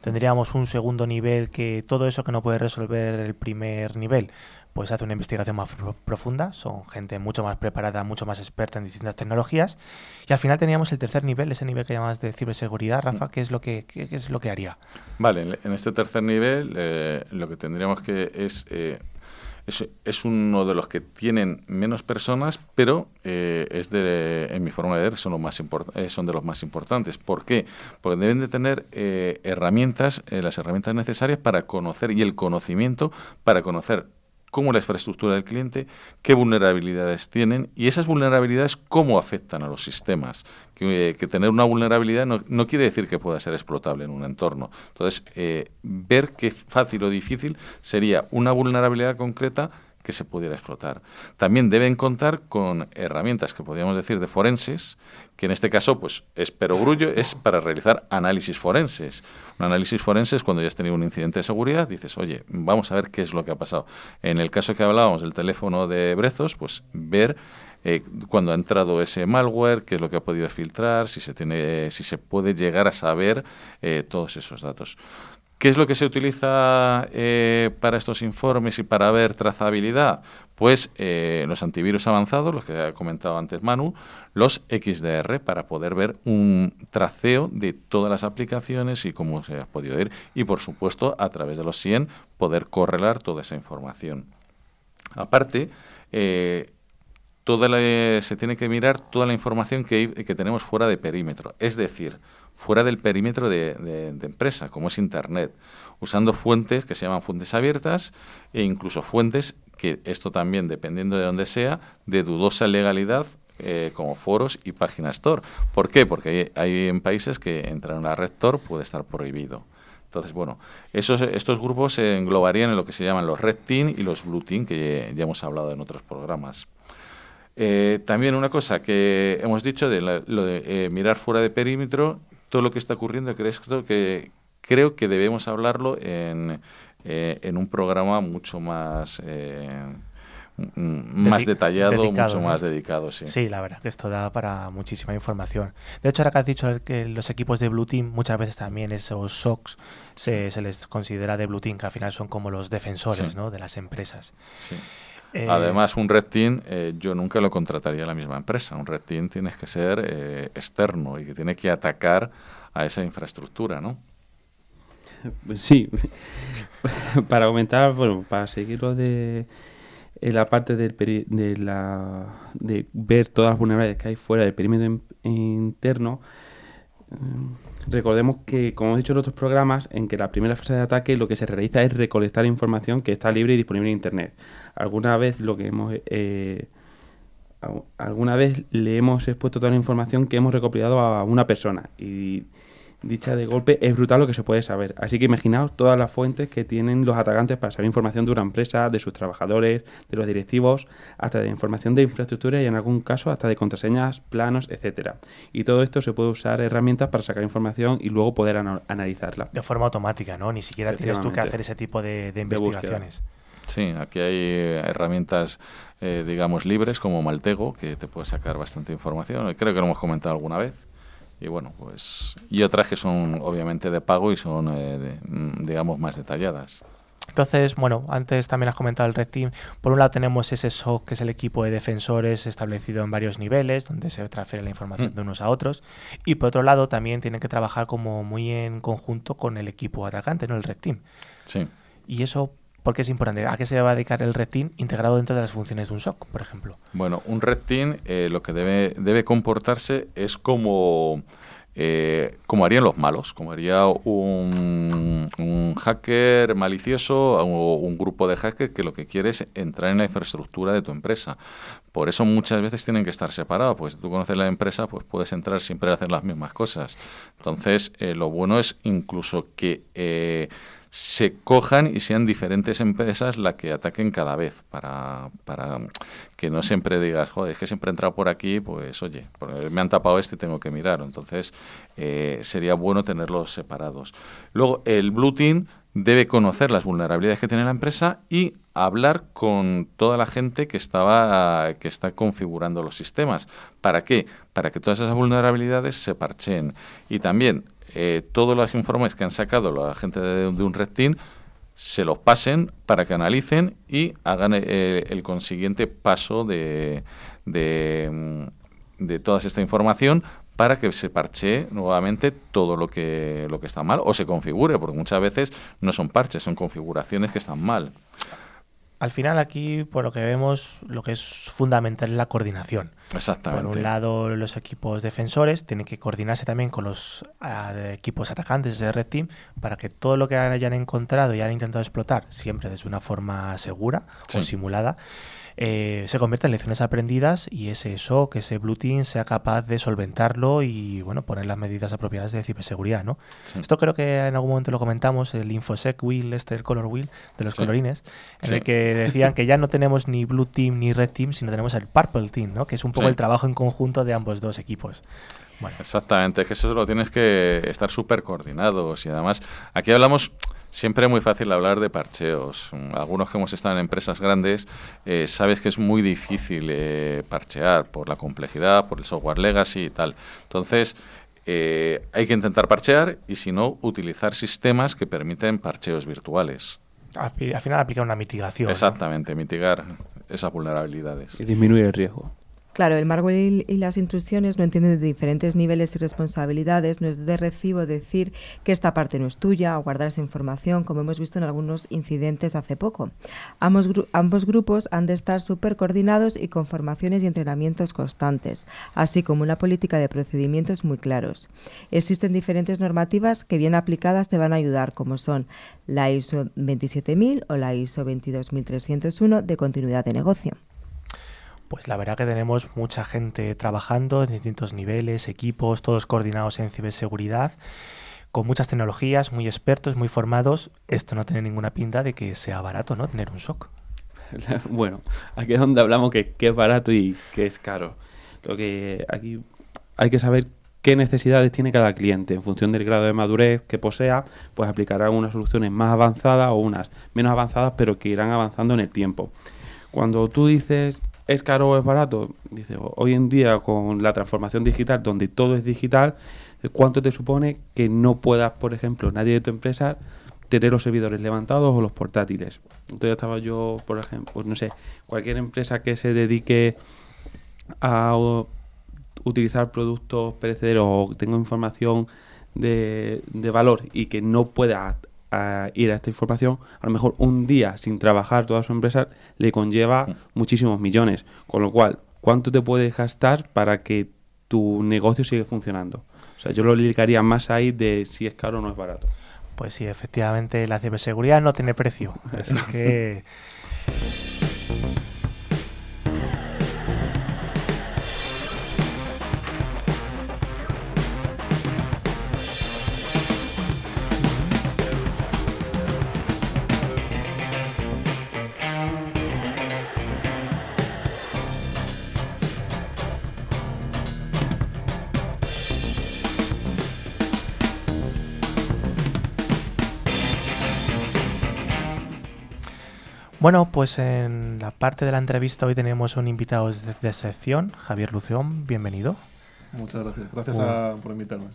Tendríamos un segundo nivel que todo eso que no puede resolver el primer nivel, pues hace una investigación más pro- profunda. Son gente mucho más preparada, mucho más experta en distintas tecnologías. Y al final teníamos el tercer nivel, ese nivel que llamas de ciberseguridad, Rafa, ¿qué es lo que, qué- qué es lo que haría? Vale, en- en este tercer nivel eh, lo que tendríamos que es, eh, es... uno de los que tienen menos personas, pero eh, es de, en mi forma de ver, son, los más eh, son de los más importantes. ¿Por qué? Porque deben de tener eh, herramientas, eh, las herramientas necesarias para conocer y el conocimiento para conocer cómo la infraestructura del cliente, qué vulnerabilidades tienen y esas vulnerabilidades cómo afectan a los sistemas. Que, eh, tener una vulnerabilidad no, no quiere decir que pueda ser explotable en un entorno. Entonces, eh, ver qué fácil o difícil sería una vulnerabilidad concreta que se pudiera explotar. También deben contar con herramientas que podríamos decir de forenses, que en este caso pues es perogrullo, es para realizar análisis forenses. Un análisis forense es cuando ya has tenido un incidente de seguridad, dices, oye, vamos a ver qué es lo que ha pasado. En el caso que hablábamos del teléfono de Brezos, pues ver eh, cuando ha entrado ese malware, qué es lo que ha podido filtrar, si se tiene, si se puede llegar a saber eh, todos esos datos. ¿Qué es lo que se utiliza eh, para estos informes y para ver trazabilidad? Pues eh, los antivirus avanzados, los que ha comentado antes Manu, los XDR, para poder ver un traceo de todas las aplicaciones y cómo se ha podido ir. Y por supuesto, a través de los 100, poder correlar toda esa información. Aparte, eh, toda la- se tiene que mirar toda la información que, tenemos fuera de perímetro, es decir, fuera del perímetro de, empresa, como es Internet, usando fuentes que se llaman fuentes abiertas e incluso fuentes que esto también, dependiendo de dónde sea, de dudosa legalidad, eh, como foros y páginas Tor. ¿Por qué? Porque hay, hay en países que entrar en una red Tor puede estar prohibido. Entonces, bueno, esos, estos grupos se englobarían en lo que se llaman los Red Team y los Blue Team, que ya hemos hablado en otros programas. Eh, también una cosa que hemos dicho de la- lo de eh, mirar fuera de perímetro, todo lo que está ocurriendo, creo que, creo que debemos hablarlo en, eh, en un programa mucho más, eh, más detallado, dedicado, mucho ¿no? más dedicado. Sí. Sí, la verdad que esto da para muchísima información. De hecho, ahora que has dicho que los equipos de Blue Team, muchas veces también esos SOCs se, se les considera de Blue Team, que al final son como los defensores Sí. ¿no? de las empresas. Sí. Eh, Además, un Red Team, eh, yo nunca lo contrataría a la misma empresa. Un Red Team tienes que ser eh, externo y que tiene que atacar a esa infraestructura, ¿no? Sí, para aumentar, bueno, para seguir lo de en la parte del peri- de la de ver todas las vulnerabilidades que hay fuera del perímetro in- interno, recordemos que, como hemos dicho en otros programas, en que la primera fase de ataque lo que se realiza es recolectar información que está libre y disponible en Internet. Alguna vez lo que hemos eh, al- alguna vez le hemos expuesto toda la información que hemos recopilado a una persona y dicha de golpe es brutal lo que se puede saber. Así que imaginaos todas las fuentes que tienen los atacantes para saber información de una empresa, de sus trabajadores, de los directivos, hasta de información de infraestructura y en algún caso hasta de contraseñas, planos, etcétera. Y todo esto se puede usar herramientas para sacar información y luego poder ana- analizarla. De forma automática, ¿no? Ni siquiera tienes tú que hacer ese tipo de, de De búsqueda. investigaciones. Sí, aquí hay eh, herramientas, eh, digamos, libres como Maltego, que te puede sacar bastante información. Creo que lo hemos comentado alguna vez. Y bueno, pues. Y otras que son obviamente de pago y son, eh, de- mm, digamos, más detalladas. Entonces, bueno, antes también has comentado el Red Team. Por un lado tenemos ese SOC, que es el equipo de defensores establecido en varios niveles, donde se transfiere la información Mm. de unos a otros. Y por otro lado, también tienen que trabajar como muy en conjunto con el equipo atacante, ¿no? El Red Team. Sí. Y eso, ¿por qué es importante? ¿A qué se va a dedicar el Team integrado dentro de las funciones de un SOC, por ejemplo? Bueno, un team eh, lo que debe, debe comportarse es como, eh, como harían los malos, como haría un, un hacker malicioso o un grupo de hackers que lo que quiere es entrar en la infraestructura de tu empresa. Por eso muchas veces tienen que estar separados, pues si tú conoces la empresa, pues puedes entrar siempre a hacer las mismas cosas. Entonces, eh, lo bueno es incluso que eh, se cojan y sean diferentes empresas las que ataquen cada vez para, para que no siempre digas, joder, es que siempre he entrado por aquí, pues oye, me han tapado este tengo que mirar. Entonces, eh, sería bueno tenerlos separados. Luego, el Blue Team debe conocer las vulnerabilidades que tiene la empresa y hablar con toda la gente que estaba que está configurando los sistemas. ¿Para qué? Para que todas esas vulnerabilidades se parcheen. Y también eh, todos los informes que han sacado la gente de, un Team se los pasen para que analicen y hagan eh, el consiguiente paso de, de, mm, de toda esta información para que se parche nuevamente todo lo que, lo que está mal o se configure, porque muchas veces no son parches, son configuraciones que están mal. Al final aquí, por lo que vemos, lo que es fundamental es la coordinación. Exactamente. Por un lado, los equipos defensores tienen que coordinarse también con los ah, equipos atacantes de Red Team para que todo lo que hayan encontrado y hayan intentado explotar, siempre desde una forma segura o simulada, eh, se convierta en lecciones aprendidas y ese SOC, ese Blue Team, sea capaz de solventarlo y bueno poner las medidas apropiadas de ciberseguridad. ¿no? Sí. Esto creo que en algún momento lo comentamos, el InfoSec Wheel, este, el Color Wheel de los Sí. colorines, en Sí. el que decían que ya no tenemos ni Blue Team ni Red Team, sino tenemos el Purple Team, ¿no? que es un poco el trabajo en conjunto de ambos dos equipos. Bueno, Exactamente, es que eso lo tienes que estar súper coordinados y además aquí hablamos, siempre es muy fácil hablar de parcheos. Algunos que hemos estado en empresas grandes, eh, sabes que es muy difícil eh, parchear por la complejidad, por el software legacy y tal. Entonces, eh, hay que intentar parchear y si no, utilizar sistemas que permiten parcheos virtuales. al, fi- al final aplica una mitigación. ¿no? Exactamente, mitigar esas vulnerabilidades. Y disminuir el riesgo. Claro, el malware y y las intrusiones no entienden de diferentes niveles y responsabilidades. No es de recibo decir que esta parte no es tuya o guardar esa información, como hemos visto en algunos incidentes hace poco. Ambos, ambos grupos han de estar súper coordinados y con formaciones y entrenamientos constantes, así como una política de procedimientos muy claros. Existen diferentes normativas que bien aplicadas te van a ayudar, como son la ISO 27000 o la ISO 22301 de continuidad de negocio. Pues la verdad que tenemos mucha gente trabajando en distintos niveles, equipos, todos coordinados en ciberseguridad, con muchas tecnologías, muy expertos, muy formados. Esto no tiene ninguna pinta de que sea barato, ¿no? Tener un SOC. bueno, aquí es donde hablamos que, que es barato y que es caro. Lo que aquí hay que saber qué necesidades tiene cada cliente. En función del grado de madurez que posea, pues aplicará unas soluciones más avanzadas o unas menos avanzadas, pero que irán avanzando en el tiempo. Cuando tú dices es caro o es barato, dice hoy en día con la transformación digital, donde todo es digital, ¿cuánto te supone que no puedas, por ejemplo, nadie de tu empresa tener los servidores levantados o los portátiles? Entonces estaba yo, por ejemplo, pues no sé, cualquier empresa que se dedique a utilizar productos perecederos o tenga información de, de valor y que no pueda a ir a esta información, a lo mejor un día sin trabajar toda su empresa le conlleva muchísimos millones. Con lo cual, ¿cuánto te puedes gastar para que tu negocio siga funcionando? O sea, yo lo ligaría más ahí de si es caro o no es barato. Pues sí, efectivamente la ciberseguridad no tiene precio. Así que... Bueno, pues en la parte de la entrevista hoy tenemos un invitado de, de sección, Javier Lución, bienvenido. Muchas gracias. Gracias Un- a- por invitarme.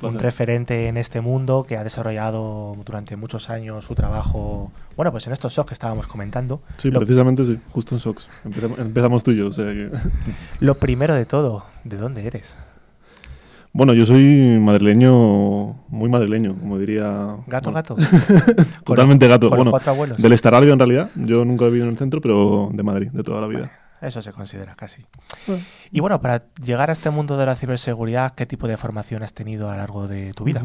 Un Un referente en este mundo que ha desarrollado durante muchos años su trabajo, bueno, pues en estos shows que estábamos comentando. Sí, Lo- precisamente sí, justo en SOX. Empezamos, empezamos tú y yo, o sea que... Lo primero de todo, ¿de dónde eres? Bueno, yo soy madrileño, muy madrileño, como diría... ¿Gato, bueno, gato? Totalmente gato. con los Bueno, cuatro abuelos. del Estarabio en realidad. Yo nunca he vivido en el centro, pero de Madrid, de toda la vida. Eso se considera casi. Bueno. Y bueno, para llegar a este mundo de la ciberseguridad, ¿qué tipo de formación has tenido a lo largo de tu vida?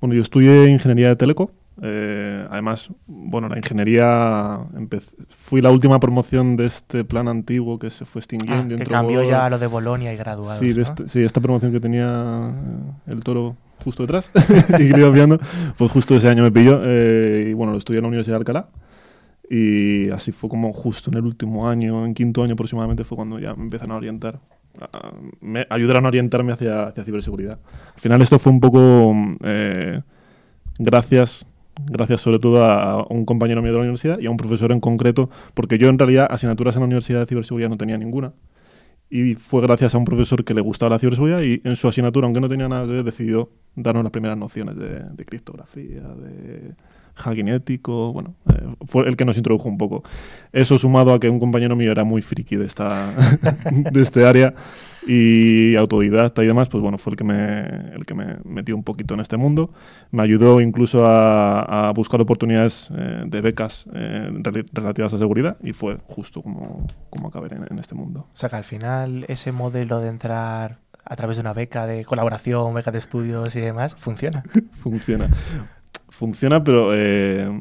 Bueno, yo estudié ingeniería de teleco. Eh, además, bueno, la ingeniería empez- fui la última promoción de este plan antiguo que se fue extinguiendo. Ah, que cambió ya a lo de Bolonia y. Sí, ¿no? este- sí, esta promoción que tenía eh, el toro justo detrás y que iba viendo, pues justo ese año me pilló. eh, y bueno, lo estudié en la Universidad de Alcalá. Y así fue como justo en el último año, en quinto año aproximadamente, fue cuando ya me empezaron a orientar. me ayudaron a orientarme hacia, hacia ciberseguridad. Al final esto fue un poco eh, gracias, gracias sobre todo a, un compañero mío de la universidad y a un profesor en concreto, porque yo en realidad asignaturas en la Universidad de Ciberseguridad no tenía ninguna. Y fue gracias a un profesor que le gustaba la ciberseguridad y en su asignatura, aunque no tenía nada que ver, decidió darnos las primeras nociones de, de criptografía, de hacking ético, bueno, eh, fue el que nos introdujo un poco. Eso sumado a que un compañero mío era muy friki de esta de este área y autodidacta y demás, pues bueno, fue el que me el que me metió un poquito en este mundo. Me ayudó incluso a, a buscar oportunidades eh, de becas eh, rel- relativas a seguridad y fue justo como, como acabé en, en este mundo. O sea que al final ese modelo de entrar a través de una beca de colaboración, beca de estudios y demás, funciona. Funciona. Funciona, pero eh,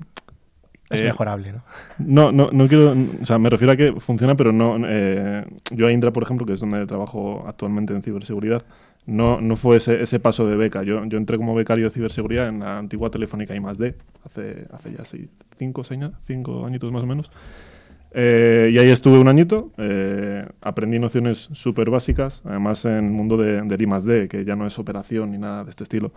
Es eh, mejorable, ¿no? No, no, no quiero. O sea, me refiero a que funciona, pero no. eh, yo a Indra, por ejemplo, que es donde trabajo actualmente en ciberseguridad, no, no fue ese, ese paso de beca. Yo, yo entré como becario de ciberseguridad en la antigua Telefónica I D, hace, hace ya seis, cinco, seis años, cinco añitos más o menos. Eh, y ahí estuve un añito, eh, aprendí nociones súper básicas, además en el mundo de, del I D, que ya no es operación ni nada de este estilo.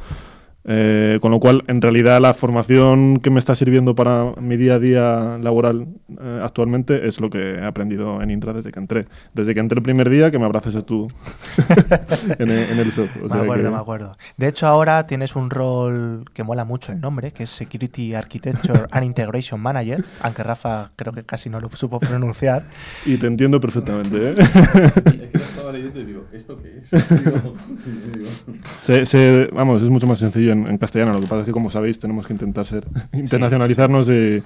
Eh, con lo cual, en realidad, la formación que me está sirviendo para mi día a día laboral eh, actualmente es lo que he aprendido en Intra desde que entré. Desde que entré el primer día, que me abraces tú en, el, en el SOC. O me sea acuerdo, que- me acuerdo. De hecho, ahora tienes un rol que mola mucho el nombre, que es Security Architecture and Integration Manager, aunque Rafa creo que casi no lo supo pronunciar. Y te entiendo perfectamente. ¿eh? Es que lo estaba leyendo y digo, ¿esto qué es? Digo, digo, Se- se- vamos, es mucho más sencillo en, en castellano. Lo que pasa es que, como sabéis, tenemos que intentar ser internacionalizarnos y,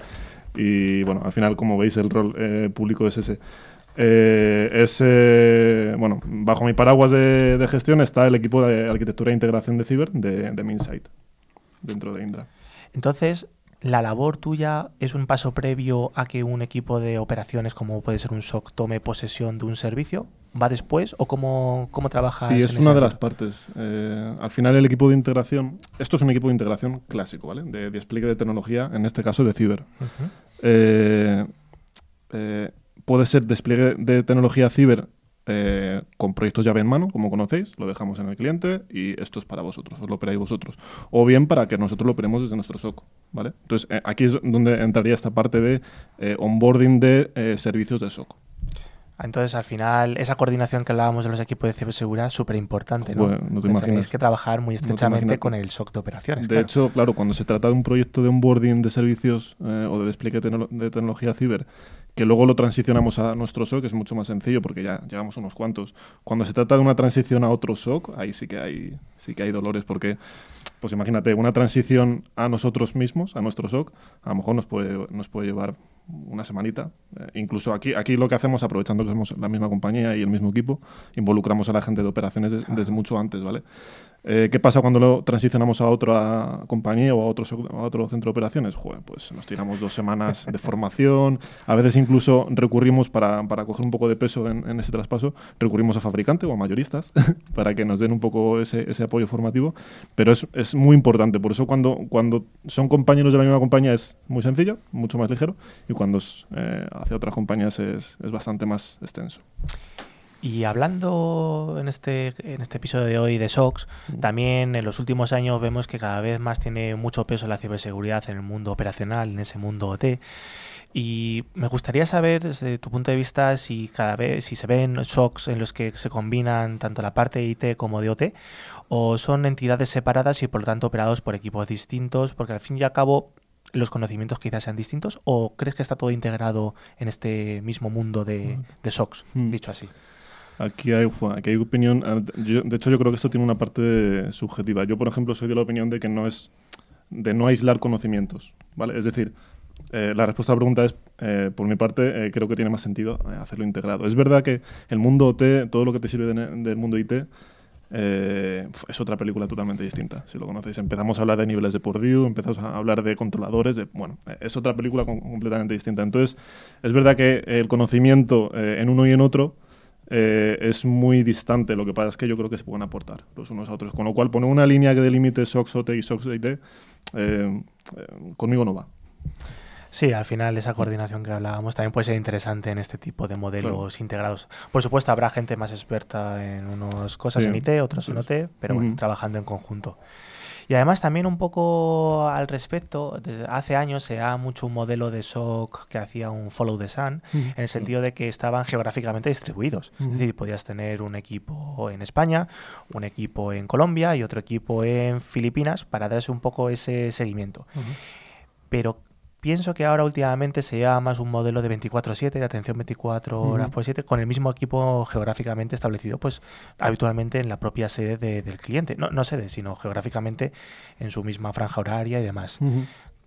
y, bueno, al final, como veis, el rol eh, público es ese. Eh, es, eh, bueno, bajo mi paraguas de, de gestión está el equipo de arquitectura e integración de ciber de, de Minsight, dentro de Indra. Entonces, la labor tuya es un paso previo a que un equipo de operaciones, como puede ser un SOC, tome posesión de un servicio. ¿Va después o cómo, cómo trabajas? Sí, es una de las partes. Eh, al final el equipo de integración, esto es un equipo de integración clásico, ¿vale? De despliegue de tecnología, en este caso de ciber. Eh, eh, puede ser despliegue de tecnología ciber eh, con proyectos llave en mano, como conocéis, lo dejamos en el cliente y esto es para vosotros, os lo operáis vosotros. O bien para que nosotros lo operemos desde nuestro SOC, ¿vale? Entonces, eh, aquí es donde entraría esta parte de eh, onboarding de servicios de SOC. Entonces, al final, esa coordinación que hablábamos de los equipos de ciberseguridad es súper importante, ¿no? No te imaginas. Tenéis que trabajar muy estrechamente con el SOC de operaciones. De claro. hecho, claro, cuando se trata de un proyecto de onboarding de servicios eh, o de despliegue tecno- de tecnología ciber, que luego lo transicionamos a nuestro SOC, es mucho más sencillo porque ya llevamos unos cuantos. Cuando se trata de una transición a otro SOC, ahí sí que hay, sí que hay dolores porque, pues imagínate, una transición a nosotros mismos, a nuestro SOC, a lo mejor nos puede, nos puede llevar una semanita. Eh, incluso aquí, aquí lo que hacemos, aprovechando que somos la misma compañía y el mismo equipo, involucramos a la gente de operaciones des- desde mucho antes, ¿vale? Eh, ¿Qué pasa cuando lo transicionamos a otra compañía o a otro, a otro centro de operaciones? Joder, pues nos tiramos dos semanas de formación, a veces incluso recurrimos para, para coger un poco de peso en, en ese traspaso, recurrimos a fabricante o a mayoristas para que nos den un poco ese, ese apoyo formativo, pero es, es muy importante, por eso cuando, cuando son compañeros de la misma compañía es muy sencillo, mucho más ligero, y cuando es eh, hacia otras compañías es, es bastante más extenso. Y hablando en este, en este episodio de hoy de SOX, también en los últimos años vemos que cada vez más tiene mucho peso la ciberseguridad en el mundo operacional, en ese mundo OT. Y me gustaría saber, desde tu punto de vista, si cada vez si se ven SOCs en los que se combinan tanto la parte de IT como de OT, o son entidades separadas y por lo tanto operados por equipos distintos, porque al fin y al cabo los conocimientos quizás sean distintos, o crees que está todo integrado en este mismo mundo de, de SOCs, Mm. dicho así. Aquí hay, aquí hay opinión. ah, yo- de hecho, yo creo que esto tiene una parte subjetiva. Yo, por ejemplo, soy de la opinión de que no es de no aislar conocimientos, ¿vale? Es decir, eh, la respuesta a la pregunta es, eh, por mi parte, eh, creo que tiene más sentido hacerlo integrado. Es verdad que el mundo OT, todo lo que te sirve de del mundo IT, eh, es otra película totalmente distinta, si lo conocéis. Empezamos a hablar de niveles de Purdue, empezamos a hablar de controladores, de, bueno, eh, es otra película com- completamente distinta. Entonces, es verdad que el conocimiento eh, en uno y en otro eh, es muy distante. Lo que pasa es que yo creo que se pueden aportar los unos a otros. Con lo cual, poner una línea que delimite SOX OT y SOX IT, eh, eh, conmigo no va. Sí, al final esa coordinación que hablábamos también puede ser interesante en este tipo de modelos integrados. Por supuesto, habrá gente más experta en unas cosas Sí, en IT, otros en OT, pero bueno, trabajando en conjunto. Y además también un poco al respecto, desde hace años se da mucho un modelo de SOC que hacía un follow the sun, en el sentido de que estaban geográficamente distribuidos. Es decir, podías tener un equipo en España, un equipo en Colombia y otro equipo en Filipinas para darse un poco ese seguimiento. Pero pienso que ahora últimamente se lleva más un modelo de 24/7, de atención 24 horas por 7, con el mismo equipo geográficamente establecido, pues habitualmente en la propia sede de- del cliente. No, no sede, sino geográficamente en su misma franja horaria y demás.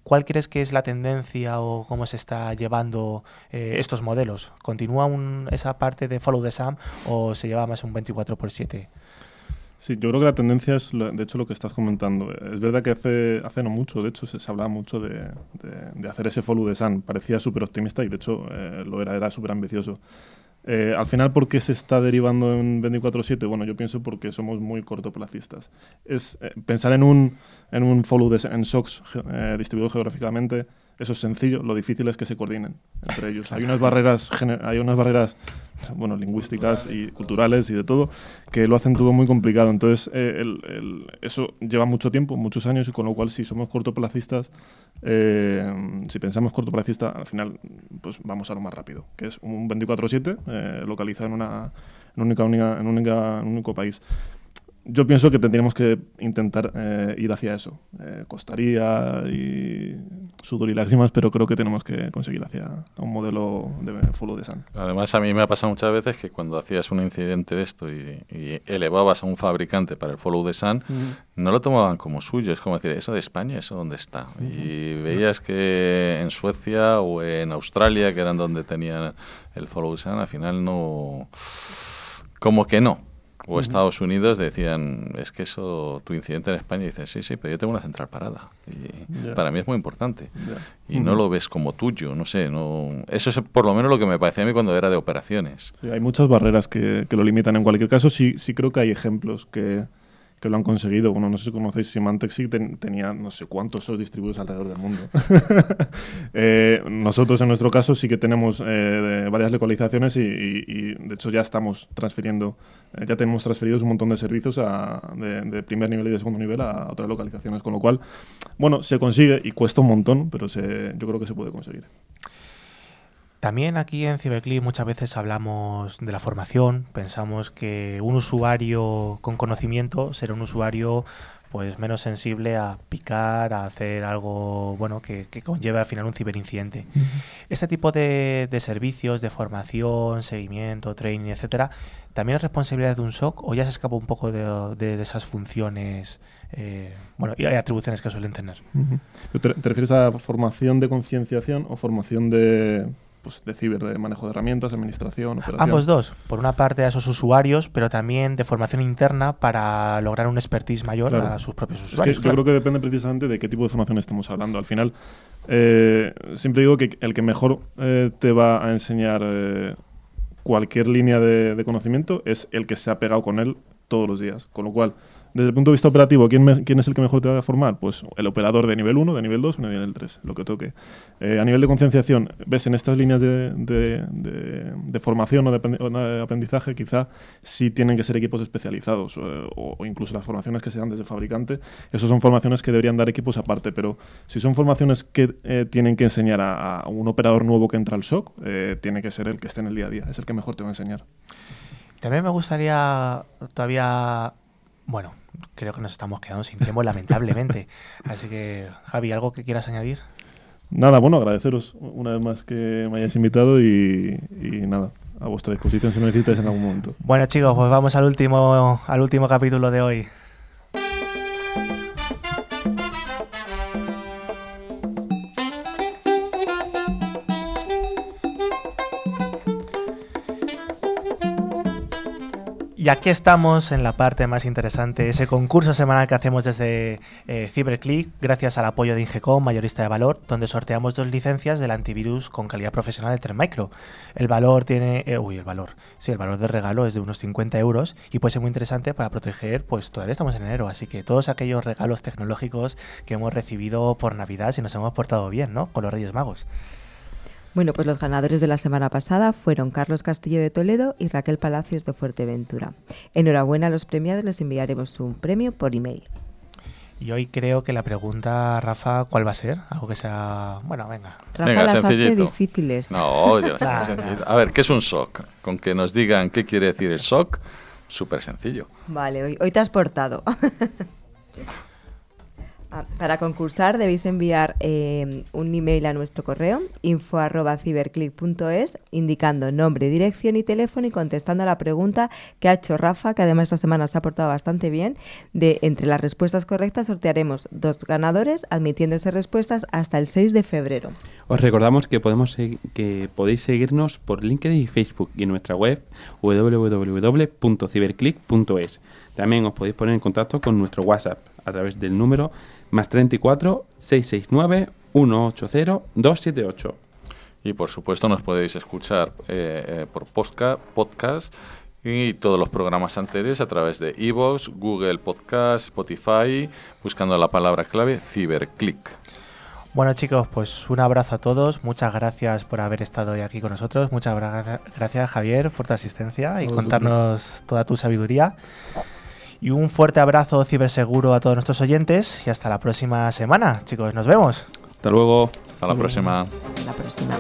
¿Cuál crees que es la tendencia o cómo se está llevando eh, estos modelos? ¿Continúa un- esa parte de follow the sun o se lleva más un 24 por 7? Sí, yo creo que la tendencia es, de hecho, lo que estás comentando. Es verdad que hace, hace no mucho, de hecho, se, se hablaba mucho de, de- de hacer ese follow the sun. Parecía súper optimista y, de hecho, eh, lo era, era súper ambicioso. Eh, al final, ¿por qué se está derivando en 24-7? Bueno, yo pienso porque somos muy cortoplacistas. Es eh, pensar en un, en un follow sun, en ge- eh, distribuido geográficamente, eso es sencillo, lo difícil es que se coordinen entre ellos. Hay unas barreras, hay unas barreras bueno, lingüísticas y culturales y de todo, que lo hacen todo muy complicado. Entonces, eh, el- el- eso lleva mucho tiempo, muchos años, y con lo cual, si somos cortoplacistas, eh, si pensamos cortoplacista, al final, pues vamos a lo más rápido, que es un 24-7 eh, localizado en una, en única, única- en única- en un único país. Yo pienso que tendríamos que intentar eh, ir hacia eso. Eh, costaría y sudor y lágrimas, pero creo que tenemos que conseguir hacia un modelo de follow the sun. Además, a mí me ha pasado muchas veces que cuando hacías un incidente de esto y, y elevabas a un fabricante para el follow the sun, no lo tomaban como suyo. Es como decir, ¿eso de España? ¿Eso dónde está? Y veías que en Suecia o en Australia, que eran donde tenían el follow the sun, al final no... Como que no. O Estados Unidos decían, es que eso, tu incidente en España, dices, sí, sí, pero yo tengo una central parada. Y para mí es muy importante y no lo ves como tuyo, no sé, no eso es por lo menos lo que me parecía a mí cuando era de operaciones. Sí, hay muchas barreras que, que lo limitan. En cualquier caso, sí, sí creo que hay ejemplos que, que lo han conseguido. Bueno, no sé si conocéis Symantec, ten- tenía no sé cuántos SOC distribuidos alrededor del mundo. Eh, nosotros, en nuestro caso, sí que tenemos eh, varias localizaciones y, y- y, de hecho, ya estamos transfiriendo, eh, ya tenemos transferidos un montón de servicios a- de, de primer nivel y de segundo nivel a otras localizaciones. Con lo cual, bueno, se consigue y cuesta un montón, pero se, yo creo que se puede conseguir. También aquí en Ciberclick muchas veces hablamos de la formación, pensamos que un usuario con conocimiento será un usuario pues menos sensible a picar, a hacer algo bueno que, que conlleve al final un ciberincidente. Este tipo de, de servicios de formación, seguimiento, training, etcétera, ¿también es responsabilidad de un SOC o ya se escapa un poco de, de- de esas funciones eh, bueno, y hay atribuciones que suelen tener? Ujú. ¿Te, te refieres a formación de concienciación o formación de, pues, de ciber, de manejo de herramientas, administración, operación? Ambos dos. Por una parte a esos usuarios, pero también de formación interna para lograr un expertise mayor Claro. a sus propios Es que usuarios. yo creo que depende precisamente de qué tipo de formación estemos hablando. Al final, eh, siempre digo que el que mejor eh, te va a enseñar eh, cualquier línea de, de conocimiento es el que se ha pegado con él todos los días. Con lo cual, desde el punto de vista operativo, ¿quién, es el que mejor te va a formar? Pues el operador de nivel 1, de nivel 2 o de nivel 3, lo que toque. Eh, a nivel de concienciación, ves en estas líneas de, de- formación o de aprendizaje, quizá sí tienen que ser equipos especializados o, incluso las formaciones que se dan desde el fabricante. Esas son formaciones que deberían dar equipos aparte, pero si son formaciones que eh, tienen que enseñar a, a un operador nuevo que entra al SOC, eh, tiene que ser el que esté en el día a día, es el que mejor te va a enseñar. También me gustaría todavía... Bueno, creo que nos estamos quedando sin tiempo, lamentablemente. Así que, Javi, ¿algo que quieras añadir? Nada, bueno, agradeceros una vez más que me hayáis invitado y, y nada, a vuestra disposición si me necesitáis en algún momento. Bueno, chicos, pues vamos al último, al último capítulo de hoy. Y aquí estamos en la parte más interesante, ese concurso semanal que hacemos desde eh, CyberClick, gracias al apoyo de Ingecom, mayorista de valor, donde sorteamos dos licencias del antivirus con calidad profesional de Trend Micro. El valor tiene, eh, uy, el valor, sí, el valor de regalo es de unos 50 euros y puede ser muy interesante para proteger, pues todavía estamos en enero, así que todos aquellos regalos tecnológicos que hemos recibido por Navidad, si nos hemos portado bien, ¿no? Con los Reyes Magos. Bueno, pues los ganadores de la semana pasada fueron Carlos Castillo de Toledo y Raquel Palacios de Fuerteventura. Enhorabuena a los premiados, les enviaremos un premio por email. Y hoy creo que la pregunta, Rafa, ¿cuál va a ser? Algo que sea... Bueno, venga. Rafa Venga, las hace sencillito. difíciles. No, sencillito. A ver, ¿qué es un SOC? Con que nos digan qué quiere decir el SOC, súper sencillo. Vale, hoy, hoy te has portado. Ah, Para concursar debéis enviar eh, un email a nuestro correo info@ciberclick.es indicando nombre, dirección y teléfono y contestando a la pregunta que ha hecho Rafa, que además esta semana se ha portado bastante bien. De entre las respuestas correctas sortearemos dos ganadores admitiéndose respuestas hasta el 6 de febrero. Os recordamos que, podemos que podéis seguirnos por LinkedIn y Facebook y nuestra web www.ciberclick.es. También os podéis poner en contacto con nuestro WhatsApp a través del número más 34 669 180 278. Y por supuesto nos podéis escuchar eh, eh, por posca- podcast y todos los programas anteriores a través de iVoox, Google Podcast, Spotify, buscando la palabra clave Ciberclick. Bueno chicos, pues un abrazo a todos, muchas gracias por haber estado hoy aquí con nosotros, muchas gra- gracias Javier por tu asistencia y contarnos toda tu sabiduría. Y un fuerte abrazo ciberseguro a todos nuestros oyentes y hasta la próxima semana, chicos, nos vemos. Hasta luego. Hasta la próxima. Hasta la próxima.